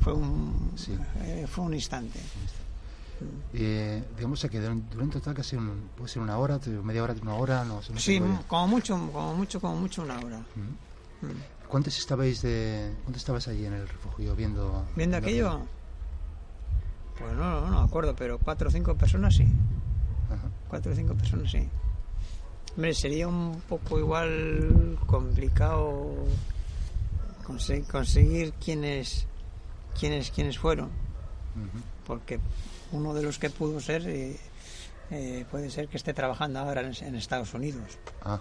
fue un Sí. eh, fue un instante. Eh, digamos que durante durante total casi un, puede ser una hora, media hora, una hora, no, no Sí, como mucho, como mucho, como mucho una hora. Mm. Mm. ¿Cuántos estabais de, cuántos estabas allí en el refugio viendo? Viendo aquello, pues no, no, no acuerdo, pero cuatro o cinco personas sí. Ajá. Cuatro o cinco personas, sí. Hombre, sería un poco igual complicado conse- conseguir quiénes, quiénes, quiénes fueron, porque uno de los que pudo ser eh, eh, puede ser que esté trabajando ahora en, en Estados Unidos. Ah,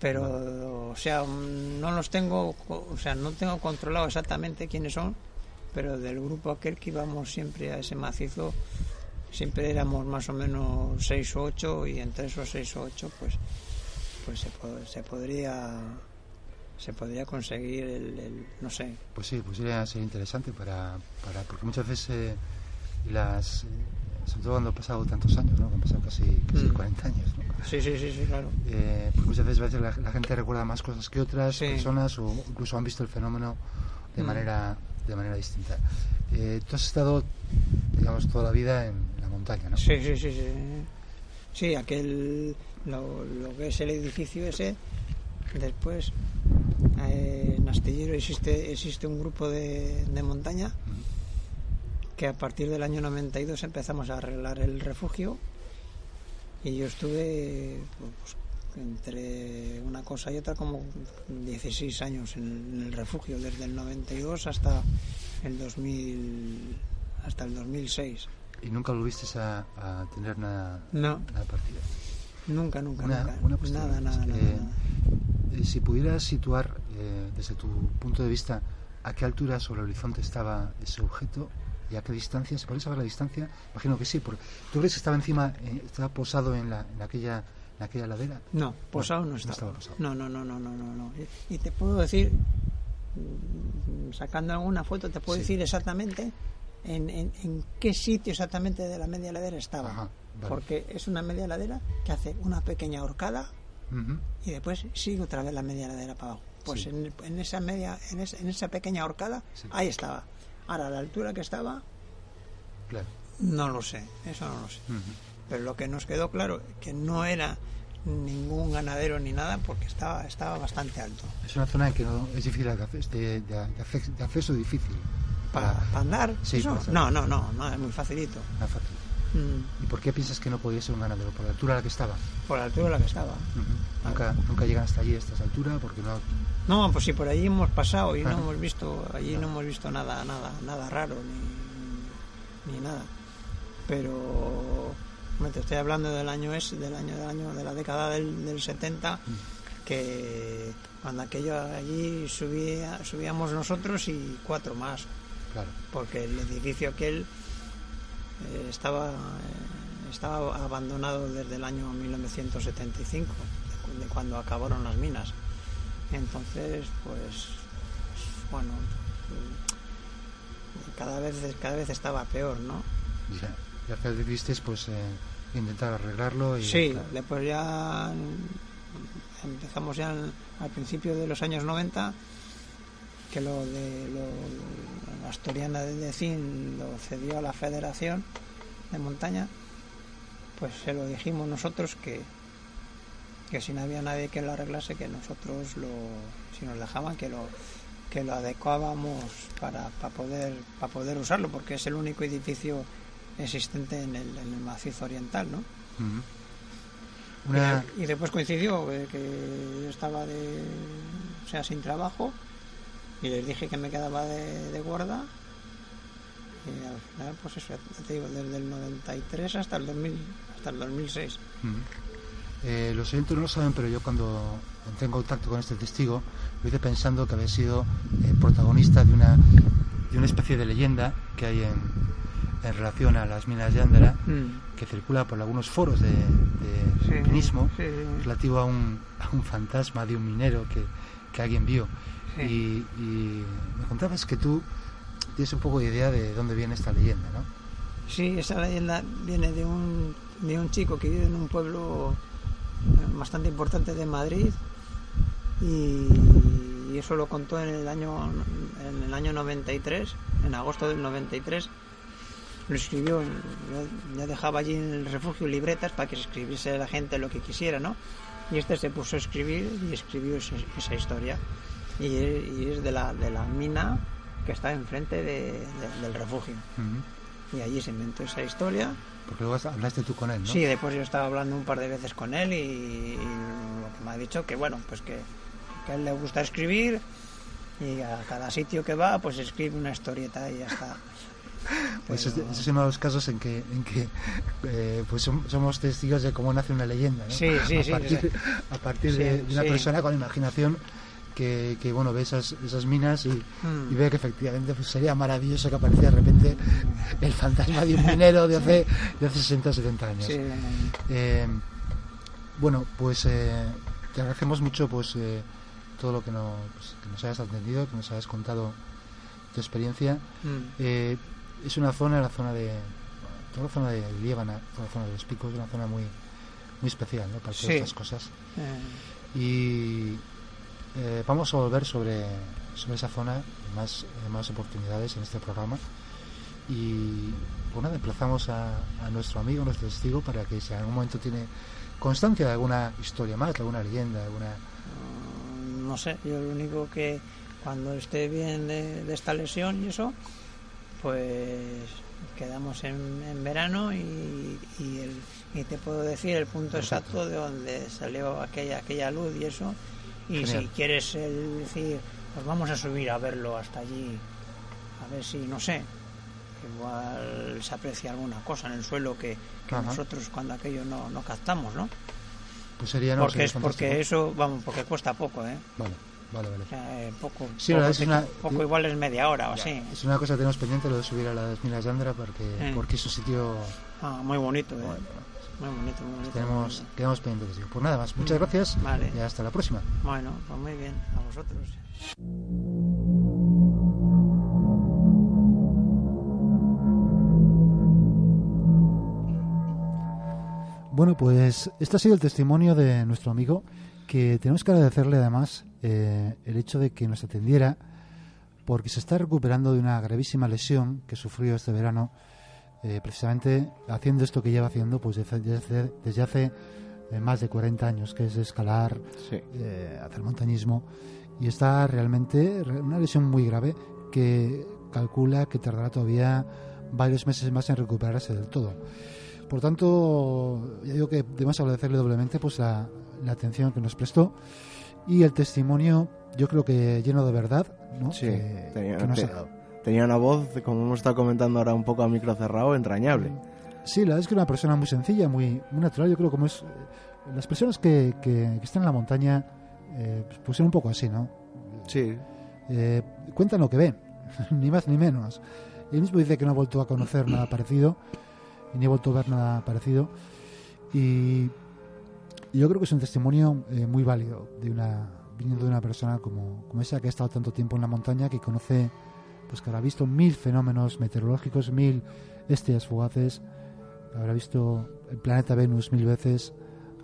Pero, o sea, no los tengo, o sea, no tengo controlado exactamente quiénes son, pero del grupo aquel que íbamos siempre a ese macizo, siempre éramos más o menos seis o ocho y entre esos seis o ocho pues pues se, po- se podría se podría conseguir el, el- no sé Pues sí, pues sería, sería interesante para, para porque muchas veces eh, las, eh, sobre todo cuando han pasado tantos años, ¿no? Han pasado casi, casi Mm. 40 años, ¿no? sí sí sí sí claro Eh, pues muchas veces, la, la gente recuerda más cosas que otras Sí. personas o incluso han visto el fenómeno de Mm. manera de manera distinta. Eh, tú has estado, digamos, toda la vida en, la montaña, ¿no? sí sí sí sí sí aquel lo, lo que es el edificio ese después eh, en Astillero existe existe un grupo de, de montaña que a partir del año 92 empezamos a arreglar el refugio y yo estuve pues, entre una cosa y otra como 16 años en el, refugio desde el 92 hasta el 2000 hasta el 2006 Y nunca volviste a, a tener nada, no nada partido. nunca nunca Una- nunca una nada nada, nada, nada. Eh, si pudieras situar eh, desde tu punto de vista a qué altura sobre el horizonte estaba ese objeto y a qué distancia, ¿se puede saber la distancia? Imagino que sí, porque tú crees que estaba encima, eh, estaba posado en, la, en aquella en aquella ladera. No, posado no no estaba. estaba posado. No, no, no, no, no, no, no. Y te puedo decir, mm, sacando alguna foto, te puedo Sí. decir exactamente en, en, en qué sitio exactamente de la media ladera estaba. Ajá, vale. Porque es una media ladera que hace una pequeña horcada Y después sigue otra vez la media ladera para abajo. Pues Sí. en, en esa media, en, esa- en esa pequeña horcada, Sí. ahí estaba. Ahora, la altura que estaba, Claro. no lo sé, eso no lo sé. Pero lo que nos quedó claro que no era ningún ganadero ni nada porque estaba estaba bastante alto Es una zona en que no, es difícil de, acceso- de, de- de acceso- de acceso difícil. para andar Sí, para no no no no es muy facilito fácil. Mm, ¿Y por qué piensas que no podía ser un ganadero? ¿Por la altura a la que estaba? por la altura a la que estaba. Nunca, nunca llegan hasta allí, a esta altura, porque no... no pues si por allí hemos pasado y no hemos visto allí no hemos visto nada nada nada raro ni, ni nada pero te estoy hablando del año es del año del año de la década del, del 70 que cuando aquello allí subía subíamos nosotros y cuatro más Claro. porque el edificio aquel estaba eh, estaba abandonado desde el año 1975 de, cu- de cuando acabaron las minas entonces pues, bueno mm, cada vez cada vez estaba peor no Ya. Y al final decidiste, pues, eh, intentar arreglarlo y... sí claro. después ya mm, empezamos ya al, al principio de los años 90 que lo de lo, la Asturiana de Decín lo cedió a la Federación de Montaña pues se lo dijimos nosotros que que si no había nadie que lo arreglase que nosotros lo si nos dejaban que lo que lo adecuábamos para, para poder para poder usarlo porque es el único edificio existente en el, en el macizo oriental ¿no? Una... Y después coincidió eh, que yo estaba de, o sea, sin trabajo y les dije que me quedaba de, de guarda y al final, pues eso, ya te digo, desde el 93 hasta el 2000, hasta el 2006. Ujú. Eh, los oyentes no lo saben, pero yo cuando entré en contacto con este testigo, lo hice pensando que había sido eh, protagonista de una, de una especie de leyenda que hay en, en relación a las minas de Ándara, que circula por algunos foros de, de Sí, alpinismo, sí, sí. relativo a un, a un fantasma de un minero que, que alguien vio. Sí. Y, y me contabas que tú tienes un poco de idea de dónde viene esta leyenda, ¿no? Sí, esa leyenda viene de un, de un chico que vive en un pueblo eh, bastante importante de Madrid y, y eso lo contó en el año en el año 93, en agosto del 93. Lo escribió, ya- dejaba allí en el refugio libretas para que se escribiese la gente lo que quisiera, ¿no? Y este se puso a escribir y escribió esa historia. Y, es- y es de la, de la mina que está enfrente de- de- del refugio. Y allí se inventó esa historia. Porque luego hablaste tú con él, ¿no? Sí, después yo estaba hablando un par de veces con él y, y lo que me ha dicho que bueno, pues que, que a él le gusta escribir y a cada sitio que va pues escribe una historieta y ya está. Pues Pero- ese es uno de los casos en que, en que eh, pues som- somos testigos de cómo nace una leyenda. ¿no? Sí, sí, a sí, Partir, sí. A partir de, de una persona con imaginación que, que, bueno ve esas, esas minas y, Mm. y ve que efectivamente pues, sería maravilloso que apareciera de repente el fantasma de un minero de hace, de hace 60 70 años. Sí, Eh, bueno, pues eh, te agradecemos mucho pues eh, todo lo que, no, pues, que nos hayas atendido, que nos hayas contado tu experiencia. mm. Es una zona, la zona de toda la zona de Líbana, toda la zona de los picos, una zona muy muy especial, ¿no? Para todas Sí. estas cosas. Y eh, vamos a volver sobre, sobre esa zona más, más oportunidades en este programa. Y pues nada, emplazamos a, a nuestro amigo, nuestro testigo, para que si en algún momento tiene constancia de alguna historia más, de alguna leyenda, de alguna... no sé, yo lo único que cuando esté bien de, de esta lesión y eso, pues quedamos en, en verano y, y, el- y te puedo decir el punto exacto de donde salió aquella aquella luz y eso. Y Genial. si quieres el decir, pues vamos a subir a verlo hasta allí, a ver si, no sé, igual se aprecia alguna cosa en el suelo que, que nosotros cuando aquello no, no captamos, ¿no? Pues sería... no, porque sería es porque eso, vamos, porque cuesta poco, ¿eh? Vale, vale, vale. O sea, eh, poco, Sí, poco, es una- poco igual es media hora o así. Es una cosa que tenemos pendiente, lo de subir a las minas de Andra, porque, Eh. porque es un sitio... Ah, muy bonito, ¿eh? Bueno, Muy bonito, muy bonito. tenemos, quedamos pendientes. digo. Pues nada más, muchas gracias Vale. y hasta la próxima. Bueno, pues muy bien, a vosotros. Bueno, pues este ha sido el testimonio de nuestro amigo, que tenemos que agradecerle además eh, el hecho de que nos atendiera, porque se está recuperando de una gravísima lesión que sufrió este verano, eh, precisamente haciendo esto que lleva haciendo pues desde, hace eh, más de 40 años, que es escalar, Sí. eh, hacer montañismo, y está realmente re- una lesión muy grave que calcula que tardará todavía varios meses más en recuperarse del todo. Por tanto, ya digo que debemos agradecerle doblemente pues la, la atención que nos prestó y el testimonio, yo creo que lleno de verdad, ¿no? Sí, que, tenía, que nos te- ha dado. Tenía una voz, como hemos estado comentando ahora un poco a micro cerrado, entrañable. Sí, la verdad es que una persona muy sencilla, muy, muy natural. Yo creo como es. eh, Las personas que, que, que están en la montaña, eh, pues, pues son un poco así, ¿no? Sí, Eh, cuentan lo que ven, ni más ni menos. Él mismo dice que no ha vuelto a conocer nada parecido y ni ha vuelto a ver nada parecido. Y y yo creo que es un testimonio eh, muy válido de una viniendo de una persona como, como esa que ha estado tanto tiempo en la montaña, que conoce, pues que habrá visto mil fenómenos meteorológicos, mil estrellas fugaces, habrá visto el planeta Venus mil veces,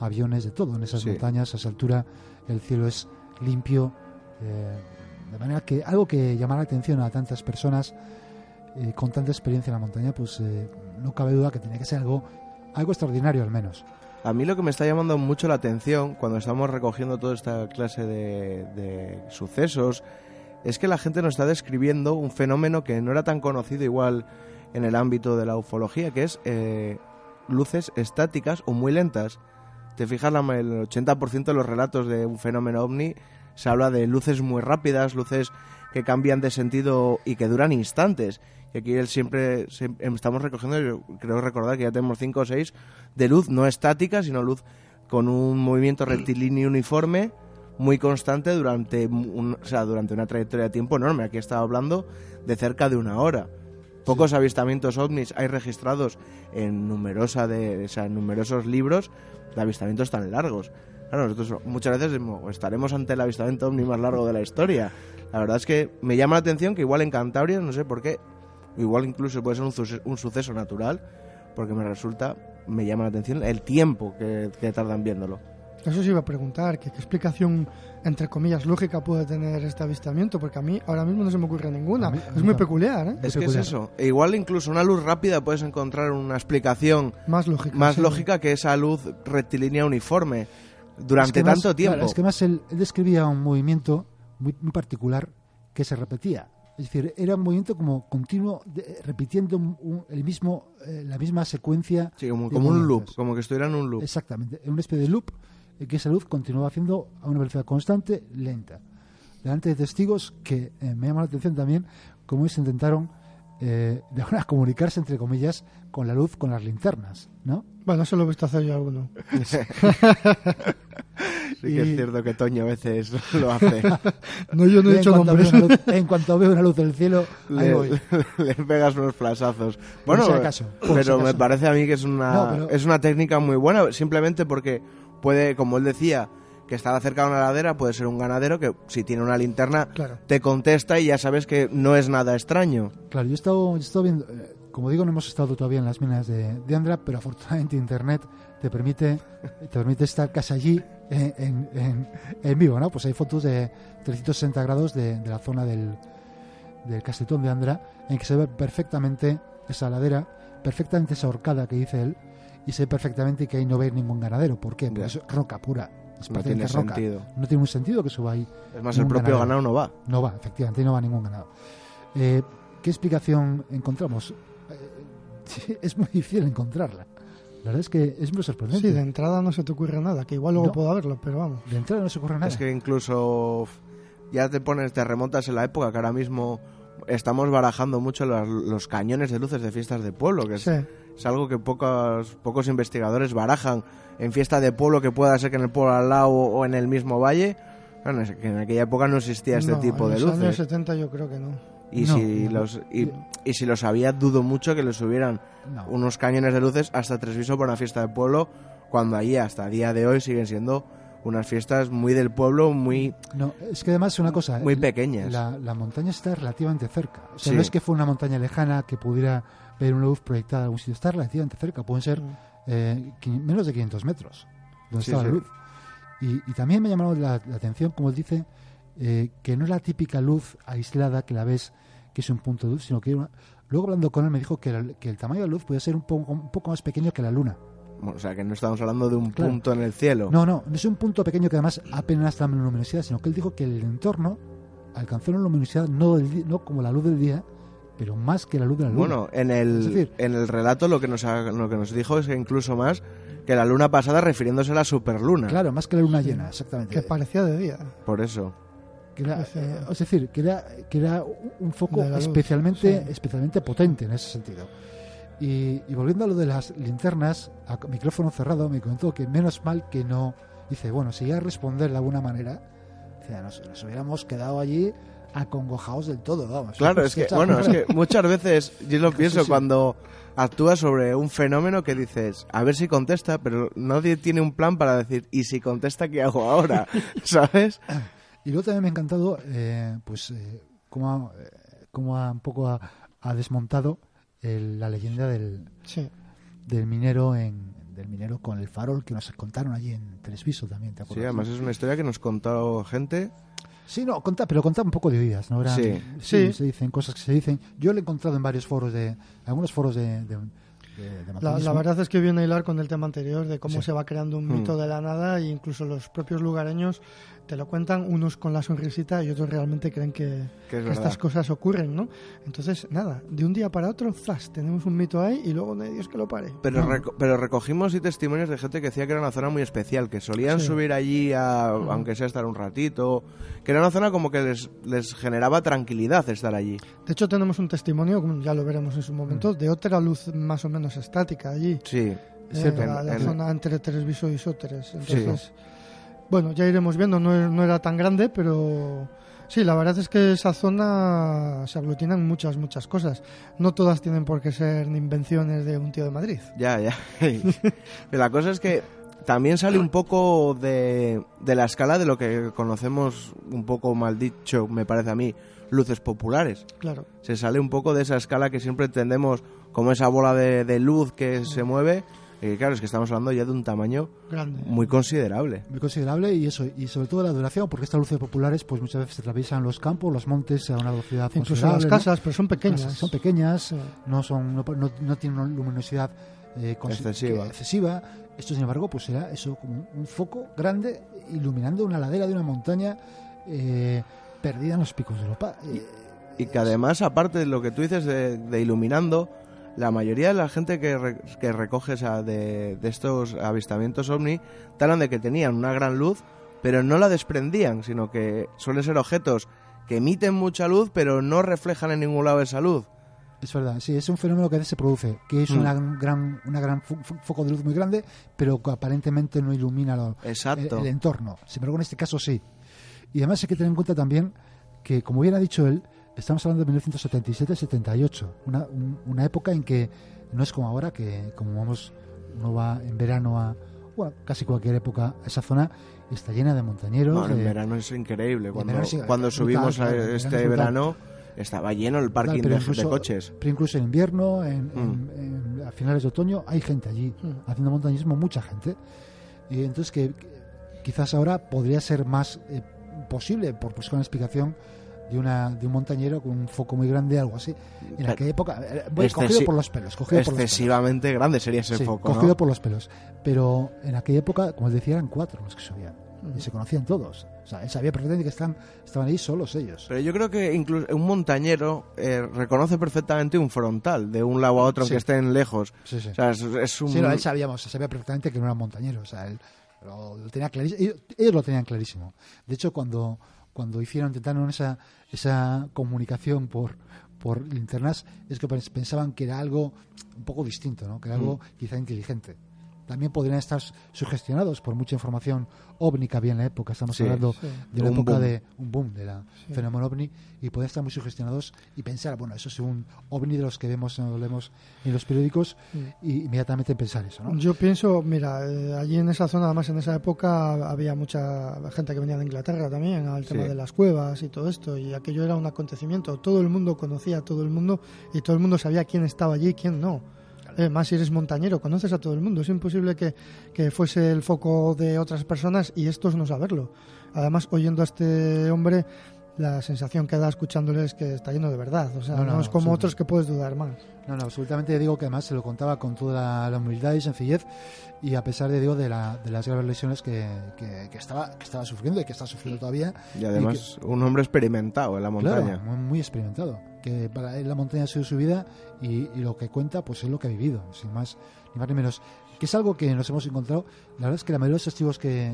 aviones, de todo en esas Sí. montañas, a esa altura el cielo es limpio, eh, de manera que algo que llamará la atención a tantas personas eh, con tanta experiencia en la montaña, pues eh, no cabe duda que tiene que ser algo, algo extraordinario al menos. A mí lo que me está llamando mucho la atención cuando estamos recogiendo toda esta clase de, de sucesos es que la gente nos está describiendo un fenómeno que no era tan conocido igual en el ámbito de la ufología, que es eh, luces estáticas o muy lentas. Te fijas, la, el 80% de los relatos de un fenómeno ovni se habla de luces muy rápidas, luces que cambian de sentido y que duran instantes. Y aquí él siempre, siem- estamos recogiendo, yo creo recordar que ya tenemos 5 o 6 de luz no estática, sino luz con un movimiento rectilíneo uniforme muy constante durante, un- o sea, durante una trayectoria de tiempo enorme. Aquí estaba hablando de cerca de una hora. Pocos avistamientos ovnis hay registrados en, numerosa de, o sea, en numerosos libros de avistamientos tan largos. Claro, nosotros muchas veces mo- estaremos ante el avistamiento ovni más largo de la historia. La verdad es que me llama la atención que igual en Cantabria, no sé por qué, igual incluso puede ser un, suce- un suceso natural, porque me resulta, me llama la atención el tiempo que, que tardan viéndolo. Eso se iba a preguntar, que qué explicación, entre comillas, lógica puede tener este avistamiento, porque a mí ahora mismo no se me ocurre ninguna. Mí- es muy peculiar, ¿eh? Es que peculiar. es eso. E igual incluso una luz rápida puedes encontrar una explicación Más lógica. más sí. lógica que esa luz rectilínea uniforme durante Es que más- tanto tiempo. claro, es que más él, él describía un movimiento muy, muy particular que se repetía. Es decir, era un movimiento como continuo, de- repitiendo un- un- el mismo, eh, la misma secuencia. Sí, como, como un loop, como que estuviera en un loop. Exactamente, en una especie de loop que esa luz continuaba haciendo a una velocidad constante, lenta. Delante de testigos que eh, me llama la atención también cómo ellos intentaron eh, de comunicarse, entre comillas, con la luz, con las linternas, ¿no? Bueno, eso lo he visto hacer yo alguno. Sí que es cierto que Toño a veces lo hace. no, yo no he cuanto nombres. en cuanto veo una luz del cielo, ahí le, voy. le pegas unos flasazos. Bueno, si acaso, por si pero me acaso. parece a mí que es una, No, pero- es una técnica muy buena, simplemente porque puede, como él decía, que está cerca de una ladera, puede ser un ganadero que si tiene una linterna Claro. te contesta y ya sabes que no es nada extraño. Claro, yo he estado, yo he estado viendo, eh, como digo, no hemos estado todavía en las minas de, de Andra, pero afortunadamente Internet te permite, te permite estar casi allí en, en- en- en vivo, ¿no? Pues hay fotos de 360 grados de, de la zona del, del Castetón de Andra, en que se ve perfectamente esa ladera, perfectamente esa horcada que dice él, y ve perfectamente que ahí no ve ningún ganadero. ¿Por qué? Porque Ya. es roca pura. Es No tiene roca. sentido. No tiene un sentido que suba ahí Es más, el propio ganadero. ganado no va. no va, efectivamente, no va ningún ganado. Eh, ¿Qué explicación encontramos? Eh, es muy difícil encontrarla. La verdad es que es muy sorprendente. Sí, de entrada no se te ocurre nada, que igual luego No. puedo haberlo, pero vamos. De entrada no se ocurre nada. Es que incluso ya te pones, te remontas en la época que ahora mismo estamos barajando mucho los, los cañones de luces de fiestas de pueblo, que Sí, es algo que pocos, pocos investigadores barajan en fiesta de pueblo que pueda ser que en el pueblo al lado o en el mismo valle. Bueno, es que en aquella época no existía este No, tipo en de los años luces. 70 yo creo que no. Y, No, si no. los, y, y si los había, dudo mucho que les subieran No. unos cañones de luces hasta Tresviso por una fiesta de pueblo, cuando allí hasta el día de hoy siguen siendo unas fiestas muy del pueblo, muy, No, es que además una cosa. muy el- pequeñas. La, la montaña está relativamente cerca. O sea, Sí. no es que fue una montaña lejana que pudiera ver una luz proyectada en algún sitio. Está relativamente cerca. Pueden ser Mm. eh, menos de 500 metros donde Sí, estaba sí. la luz. Y, y también me llamó la, la atención, como él dice, eh, que no es la típica luz aislada que la ves que es un punto de luz, sino que una- luego hablando con él me dijo que, la- que el tamaño de la luz puede ser un poco, un poco más pequeño que la luna. O sea, que no estamos hablando de un Claro. punto en el cielo. No, no, no es un punto pequeño que además apenas da luminosidad, sino que él dijo que el entorno alcanzó una luminosidad no, del no como la luz del día, pero más que la luz de la luna. Bueno, en el, decir- en el relato lo que, nos ha- lo que nos dijo es que incluso más que la luna pasada refiriéndose a la superluna. claro, más que la luna llena, exactamente. Que parecía de día. Por eso. Que era, O sea, eh, es decir, que era, que era un- foco luz, especialmente, sí. especialmente potente en ese sentido. Y, y volviendo a lo de las linternas, a micrófono cerrado, me comentó que menos mal que no. Dice, bueno, si iba a responder de alguna manera, dice, nos, nos hubiéramos quedado allí acongojados del todo, vamos. Claro, es que, bueno, es que muchas veces yo lo pienso sí. cuando actúas sobre un fenómeno que dices, a ver si contesta, pero nadie tiene un plan para decir, ¿y si contesta qué hago ahora? ¿Sabes? Y luego también me ha encantado, eh, pues, eh, cómo, ha, eh, cómo ha un poco ha, ha desmontado el- la leyenda del, Sí. del minero en del minero con el farol que nos contaron allí en Tresviso también, ¿te Sí, acuerdas? además es una historia que nos contó gente. Sí, no, conta, pero contaba un poco de oídas, ¿no? Sí. Sí. se dicen cosas que se dicen. Yo lo he encontrado en varios foros de, algunos foros de, de, de- de La, verdad es que viene a hilar con el tema anterior de cómo Sí. se va creando un Hmm. mito de la nada e incluso los propios lugareños te lo cuentan, unos con la sonrisita y otros realmente creen que, Que es que estas cosas ocurren, ¿no? Entonces, nada, de un día para otro, ¡zas! Tenemos un mito ahí y luego no hay Dios que lo pare. Pero, No. reco- pero recogimos y testimonios de gente que decía que era una zona muy especial, que solían Sí. subir allí, a, aunque sea estar un ratito, que era una zona como que les, les generaba tranquilidad estar allí. De hecho, tenemos un testimonio, ya lo veremos en su momento, de otra luz más o menos estática allí. Sí, eh, Sí, la, la en- zona entre Tresviso y Sóteres. Entonces, bueno, ya iremos viendo, no, no era tan grande, pero sí, la verdad es que esa zona se aglutinan muchas, muchas cosas. No todas tienen por qué ser invenciones de un tío de Madrid. ya, ya. Pero la cosa es que también sale un poco de, de la escala de lo que conocemos, un poco mal dicho, me parece a mí, luces populares. Claro. Se sale un poco de esa escala que siempre entendemos como esa bola de, de luz que se mueve. Y claro, es que estamos hablando ya de un tamaño Grande. muy considerable. muy considerable y eso y sobre todo la duración porque estas luces populares pues muchas veces atraviesan los campos los montes a una velocidad Incluso las ¿no? casas, pero son pequeñas. Casas son pequeñas Sí. no son no, no- no tienen una luminosidad eh, Excesiva. que- excesiva esto sin embargo pues era eso como un, foco grande iluminando una ladera de una montaña eh, perdida en los picos de Europa Eh, Y que además, aparte de lo que tú dices de, de iluminando, la mayoría de la gente que, re- que recoge o sea, de, de estos avistamientos ovni, talan de que tenían una gran luz, pero no la desprendían, sino que suelen ser objetos que emiten mucha luz, pero no reflejan en ningún lado esa luz. Es verdad, sí, es un fenómeno que a veces se produce, que es Mm. una gran, una gran fo- fo- foco de luz muy grande, pero que aparentemente no ilumina lo- Exacto. el, el entorno. Sin embargo, en este caso sí. Y además hay que tener en cuenta también que, como bien ha dicho él, estamos hablando de 1977-78, una, un- una época en que no es como ahora, que como vamos, uno va en verano a, bueno, casi cualquier época, esa zona está llena de montañeros. No, en verano es increíble. Cuando, verano cuando subimos a verano este verano, estaba lleno el parking de, incluso- de coches. Pero incluso en invierno, en, Mm. en- en- a finales de otoño, hay gente allí Mm. haciendo montañismo, mucha gente. Y entonces que, que quizás ahora podría ser más eh, posible, por buscar una explicación, de, una, de un montañero con un foco muy grande, algo así. En Pero- aquella época, eh, Excesi- cogido por los pelos, cogido por los pelos. Excesivamente grande sería ese Sí, foco. ¿no? cogido por los pelos. Pero en aquella época, como os decía, eran cuatro los que subían. Y se conocían todos. O sea, él sabía perfectamente que están, estaban ahí solos ellos. Pero yo creo que incluso un montañero eh, reconoce perfectamente un frontal de un lado a otro, Sí. aunque estén lejos. Sí, sí. O sea, es, es un... Sí, no, él sabíamos, sabía perfectamente que no era montañero, o sea, él lo, lo tenía clarísimo, ellos, ellos lo tenían clarísimo. De hecho, cuando, cuando hicieron, intentaron esa, esa comunicación por, por linternas, es que pens- pensaban que era algo un poco distinto, ¿no? que era algo quizá inteligente. También podrían estar sugestionados por mucha información ovni que había en la época. Estamos Sí, hablando sí. de la Un época boom. de un boom de la fenómeno ovni y podían estar muy sugestionados y pensar, bueno, eso es un ovni de los que vemos, leemos en los periódicos y inmediatamente pensar eso, ¿no? Yo pienso, mira, eh, allí en esa zona, además en esa época, había mucha gente que venía de Inglaterra también, al tema Sí. de las cuevas y todo esto, y aquello era un acontecimiento. Todo el mundo conocía a todo el mundo y todo el mundo sabía quién estaba allí y quién no. Eh, más si eres montañero, conoces a todo el mundo. Es imposible que, que fuese el foco de otras personas y estos no saberlo. Además, oyendo a este hombre, la sensación que da escuchándole es que está lleno de verdad. O sea, No, no, no, es como sí. otros que puedes dudar más. No, no, absolutamente digo que además se lo contaba con toda la, humildad y sencillez y a pesar de digo de, la, de las graves lesiones que, que, que estaba que estaba sufriendo y que está sufriendo todavía Y además, un hombre experimentado en la montaña. Claro, muy experimentado. Que para él la montaña ha sido su vida y, y lo que cuenta pues es lo que ha vivido, sin más ni más ni menos. Que es algo que nos hemos encontrado. La verdad es que la mayoría de los testigos que,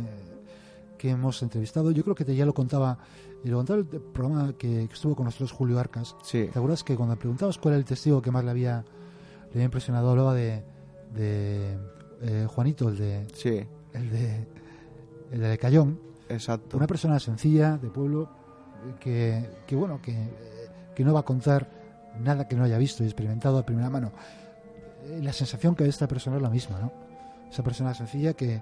que hemos entrevistado, yo creo que te, ya lo contaba, lo contaba el programa que, que estuvo con nosotros Julio Arcas. Sí. ¿Te acuerdas que cuando le preguntabas cuál era el testigo que más le había, le había impresionado, hablaba de, de eh, Juanito, el de, Sí, el de, el de Cayón? exacto. Una persona sencilla, de pueblo, que, que bueno, que, que no va a contar nada que no haya visto y experimentado a primera mano. Eh, La sensación que de esta persona es la misma, ¿no? Esa persona sencilla que,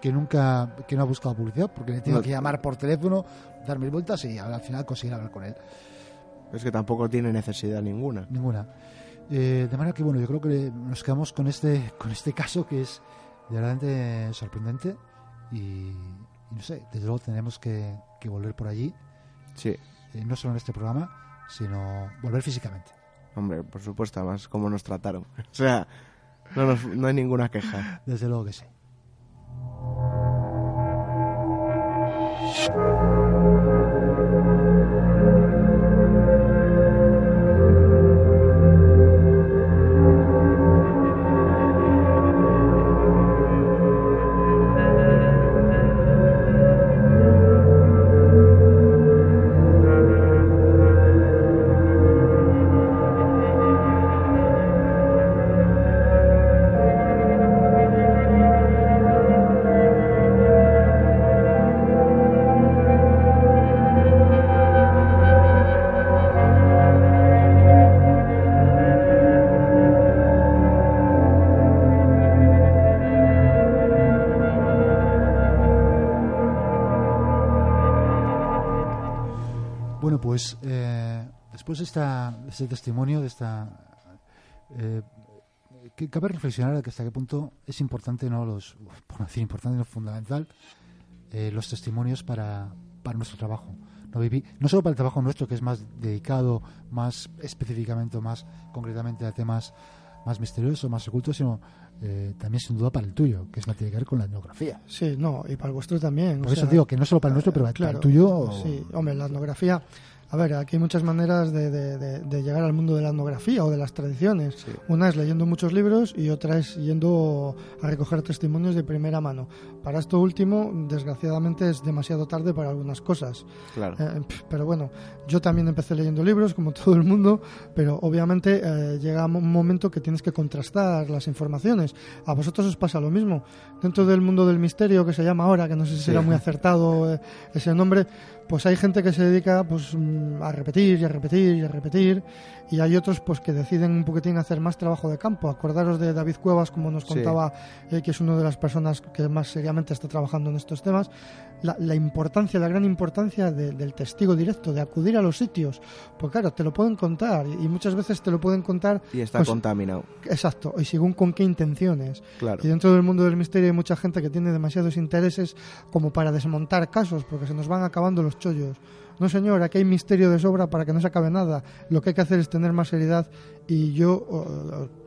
que nunca, que no ha buscado publicidad porque le tengo No. que llamar por teléfono, dar mil vueltas y al final conseguir hablar con él. Es que tampoco tiene necesidad ninguna. Ninguna. Eh, de manera que, bueno, yo creo que nos quedamos con este, con este caso que es verdaderamente sorprendente y, y no sé, desde luego tenemos que, que volver por allí Sí, eh, no solo en este programa, sino volver físicamente. hombre, por supuesto, además, cómo nos trataron. O sea, no, nos- no hay ninguna queja. Desde luego que sí. De este testimonio, de esta, eh, que cabe reflexionar que hasta qué punto es importante, no los, por no decir importante, no fundamental, eh, los testimonios para, para nuestro trabajo. No, viví- no solo para el trabajo nuestro, que es más dedicado, más específicamente, o más concretamente a temas más misteriosos, más ocultos, sino eh, también sin duda para el tuyo, que es más tiene que ver con la etnografía. Sí, no, y para el vuestro también. Por o eso sea, digo que no solo para el nuestro, pero para claro, el tuyo. Sí, hombre, la etnografía, A ver, aquí hay muchas maneras de, de- de- de llegar al mundo de la etnografía o de las tradiciones. Sí. Una es leyendo muchos libros y otra es yendo a recoger testimonios de primera mano. Para esto último, desgraciadamente, es demasiado tarde para algunas cosas. Claro. Eh, pero bueno, yo también empecé leyendo libros, como todo el mundo, pero obviamente eh, llega un momento que tienes que contrastar las informaciones. A vosotros os pasa lo mismo. Dentro del mundo del misterio, que se llama ahora, que no sé si Sí. será muy acertado eh, ese nombre, pues hay gente que se dedica pues, mm, a repetir y a repetir y a repetir, y hay otros pues que deciden un poquitín hacer más trabajo de campo. Acordaros de David Cuevas, como nos Sí. contaba, eh, que es una de las personas que más seriamente está trabajando en estos temas, la, la importancia, la gran importancia de- del testigo directo, de acudir a los sitios. Pues claro, te lo pueden contar y, y muchas veces te lo pueden contar, Y está pues, contaminado. exacto, y según con qué intenciones. Claro. Y dentro del mundo del misterio hay mucha gente que tiene demasiados intereses como para desmontar casos, porque se nos van acabando los chollos. No, señor, aquí hay misterio de sobra para que no se acabe nada. Lo que hay que hacer es tener más seriedad y yo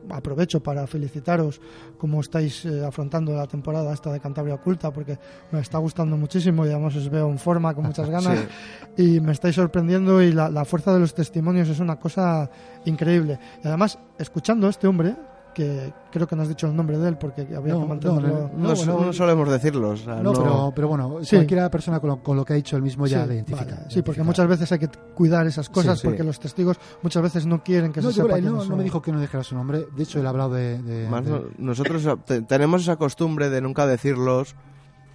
aprovecho para felicitaros como estáis eh, afrontando la temporada esta de Cantabria Oculta, porque me está gustando muchísimo y además os veo en forma, con muchas ganas y me estáis sorprendiendo y la, la fuerza de los testimonios es una cosa increíble. Y además, escuchando a este hombre, que creo que no has dicho el nombre de él porque habría No, que mantenerlo... no, No, No, so- bueno, no solemos decirlo. o sea, No, no- Pero, pero bueno, Sí. cualquiera persona con lo, con lo que ha dicho él mismo ya Sí, le identifica. vale. Sí, identifica. porque muchas veces hay que cuidar esas cosas Sí, sí. porque los testigos muchas veces no quieren que No, se sepa él no, me dijo que no dijera su nombre. De hecho, él ha hablado de. de- Más de- no- nosotros te- tenemos esa costumbre de nunca decirlos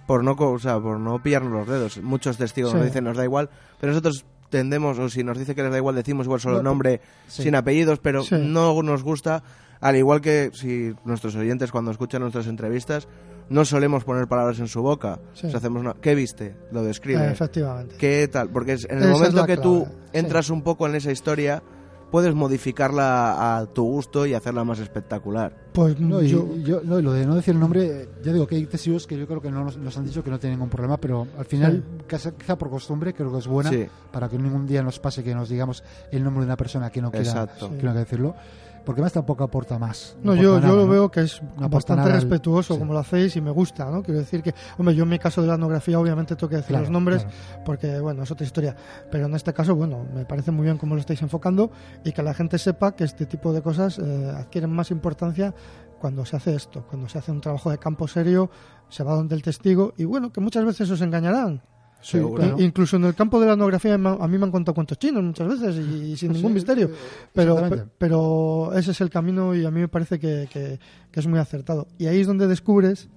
por no, co- o sea, por no pillarnos los dedos. Muchos testigos Sí. nos dicen nos da igual, pero nosotros tendemos, o si nos dice que les da igual, decimos igual solo el nombre sí. sin apellidos, pero Sí. no nos gusta, al igual que si nuestros oyentes cuando escuchan nuestras entrevistas, no solemos poner palabras en su boca. Sí. O sea, hacemos una, ¿Qué viste? Lo describe. Eh, efectivamente. ¿Qué tal? Porque en el Esa momento que tú clave, sí. entras un poco en esa historia, puedes modificarla a tu gusto y hacerla más espectacular. Pues No, y, yo... yo- no, lo de no decir el nombre, ya digo que hay testigos que yo creo que no nos, nos han dicho que no tienen ningún problema, pero al final, quizá, quizá por costumbre, creo que es buena Sí. para que ningún día nos pase que nos digamos el nombre de una persona que no quiera, Exacto. que no quiera decirlo, porque más tampoco aporta más. No, yo, nada, yo lo ¿no? veo que es bastante al- respetuoso sí. como lo hacéis y me gusta, ¿no? Quiero decir que, hombre, yo en mi caso de la etnografía obviamente tengo que decir Claro, los nombres claro. porque, bueno, es otra historia. Pero en este caso, bueno, me parece muy bien cómo lo estáis enfocando y que la gente sepa que este tipo de cosas eh, adquieren más importancia cuando se hace esto, cuando se hace un trabajo de campo serio, se va donde el testigo y, bueno, que muchas veces os engañarán. Sí, Seguro. claro. I- Incluso en el campo de la etnografía a mí me han contado cuentos chinos muchas veces y, y sin Sí, ningún misterio. Pero, pero ese es el camino y a mí me parece que, que- que es muy acertado. Y ahí es donde descubres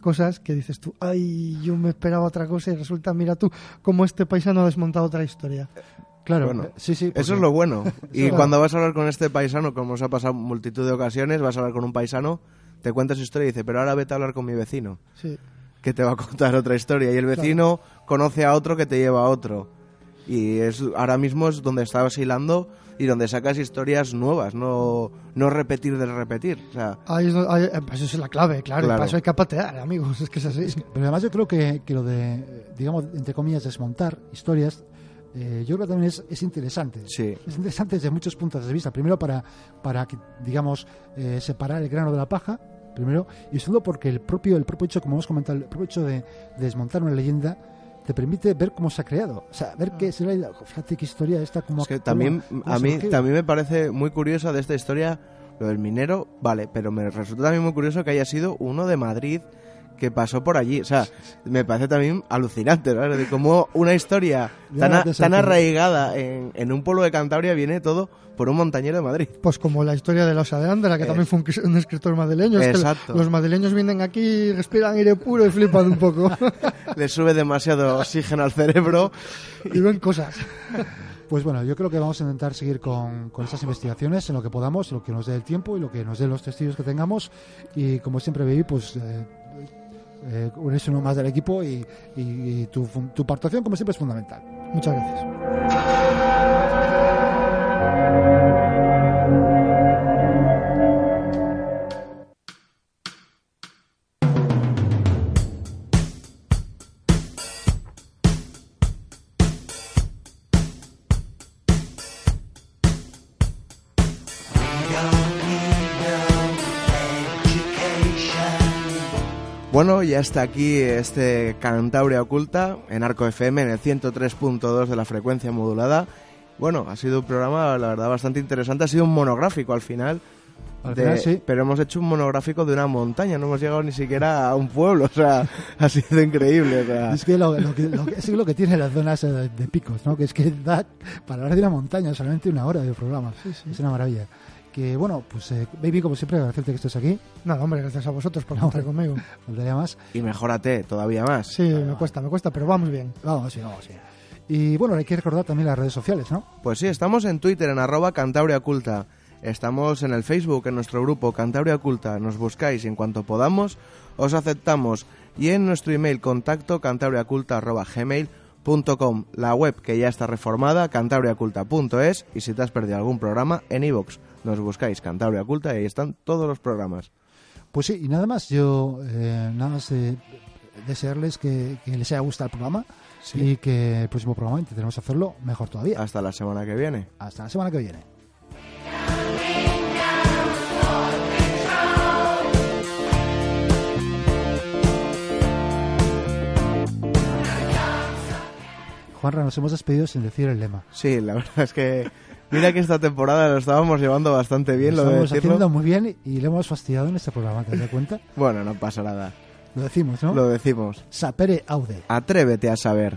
cosas que dices tú, ay, yo me esperaba otra cosa y resulta, mira tú, cómo este paisano ha desmontado otra historia. Claro, Bueno, sí, sí. Eso es lo bueno. Y Claro. cuando vas a hablar con este paisano, como os ha pasado multitud de ocasiones, vas a hablar con un paisano, te cuenta su historia y dice, pero ahora vete a hablar con mi vecino, Sí, que te va a contar otra historia. Y el vecino conoce a otro que te lleva a otro. Y es ahora mismo es donde estás hilando y donde sacas historias nuevas, no, no repetir del repetir. O sea, ahí es, do- ahí- eh, pues es la clave, claro, Claro. para eso hay que patear, amigos, es que es así. Pero además yo creo que, que lo de, digamos, entre comillas, desmontar historias, eh, yo creo que también es, es interesante. sí. Es interesante desde muchos puntos de vista. Primero para, para que, digamos, eh, separar el grano de la paja, primero, y segundo porque el propio, el propio hecho, como hemos comentado, el propio hecho de, de desmontar una leyenda te permite ver cómo se ha creado. O sea, ver qué se le ha ido. Fíjate qué historia esta, como Es que también, a mí también me parece muy curioso de esta historia lo del minero, vale, pero me resulta también muy curioso que haya sido uno de Madrid que pasó por allí. O sea, me parece también alucinante, ¿sabes? De cómo una historia tan, a- tan arraigada en, en un pueblo de Cantabria viene todo por un montañero de Madrid. Pues como la historia de la Osa de Andra, que Eh, también fue un, un escritor madrileño. Es que exacto. los madrileños vienen aquí, respiran aire puro y flipan un poco. Le sube demasiado oxígeno al cerebro. y ven cosas. Pues bueno, yo creo que vamos a intentar seguir con, con estas investigaciones en lo que podamos, en lo que nos dé el tiempo y lo que nos dé los testigos que tengamos. Y como siempre veí, pues eh, eh, unirse uno más del equipo y, y- y tu, tu participación, como siempre, es fundamental. Muchas gracias. Bueno, y hasta aquí este Cantabria Oculta en Arco FM en el 103.2 de la frecuencia modulada. Bueno, ha sido un programa, la verdad, bastante interesante. Ha sido un monográfico al final. Al de- final, sí. Pero hemos hecho un monográfico de una montaña, no hemos llegado ni siquiera a un pueblo, o sea, ha sido increíble. o sea. Es que lo, lo que, lo que- es lo que tiene las zonas eh, de, de picos, ¿no? Que es que da para hablar de una montaña solamente una hora de programa. Es una maravilla. Que bueno, pues eh, Baby, como siempre, agradecerte que estés aquí. Nada, hombre, gracias a vosotros por contar conmigo. Faltaría más. Y mejórate todavía más. Sí, me cuesta, me cuesta, pero vamos bien. Vamos, sí, vamos, sí. Y bueno, hay que recordar también las redes sociales, ¿no? Pues sí, estamos en Twitter en arroba Cantabria Culta. Estamos en el Facebook, en nuestro grupo Cantabria Culta. Nos buscáis y en cuanto podamos os aceptamos. Y en nuestro email contacto cantabriaculta.gmail.com La web que ya está reformada, cantabriaculta.es y si te has perdido algún programa, en iVoox. Nos buscáis Cantabria Culta y ahí están todos los programas. Pues sí, y nada más, yo eh, nada más eh, desearles que, que les haya gustado el programa y que el próximo programa intentaremos hacerlo mejor todavía. Hasta la semana que viene. Hasta la semana que viene. Juanra, nos hemos despedido sin decir el lema. Sí, la verdad es que mira que esta temporada lo estábamos llevando bastante bien, lo lo de estamos decirlo. haciendo muy bien y le hemos fastidiado en este programa, ¿te das cuenta? Bueno, no pasa nada. Lo decimos, ¿no? Lo decimos. Sapere aude. Atrévete a saber.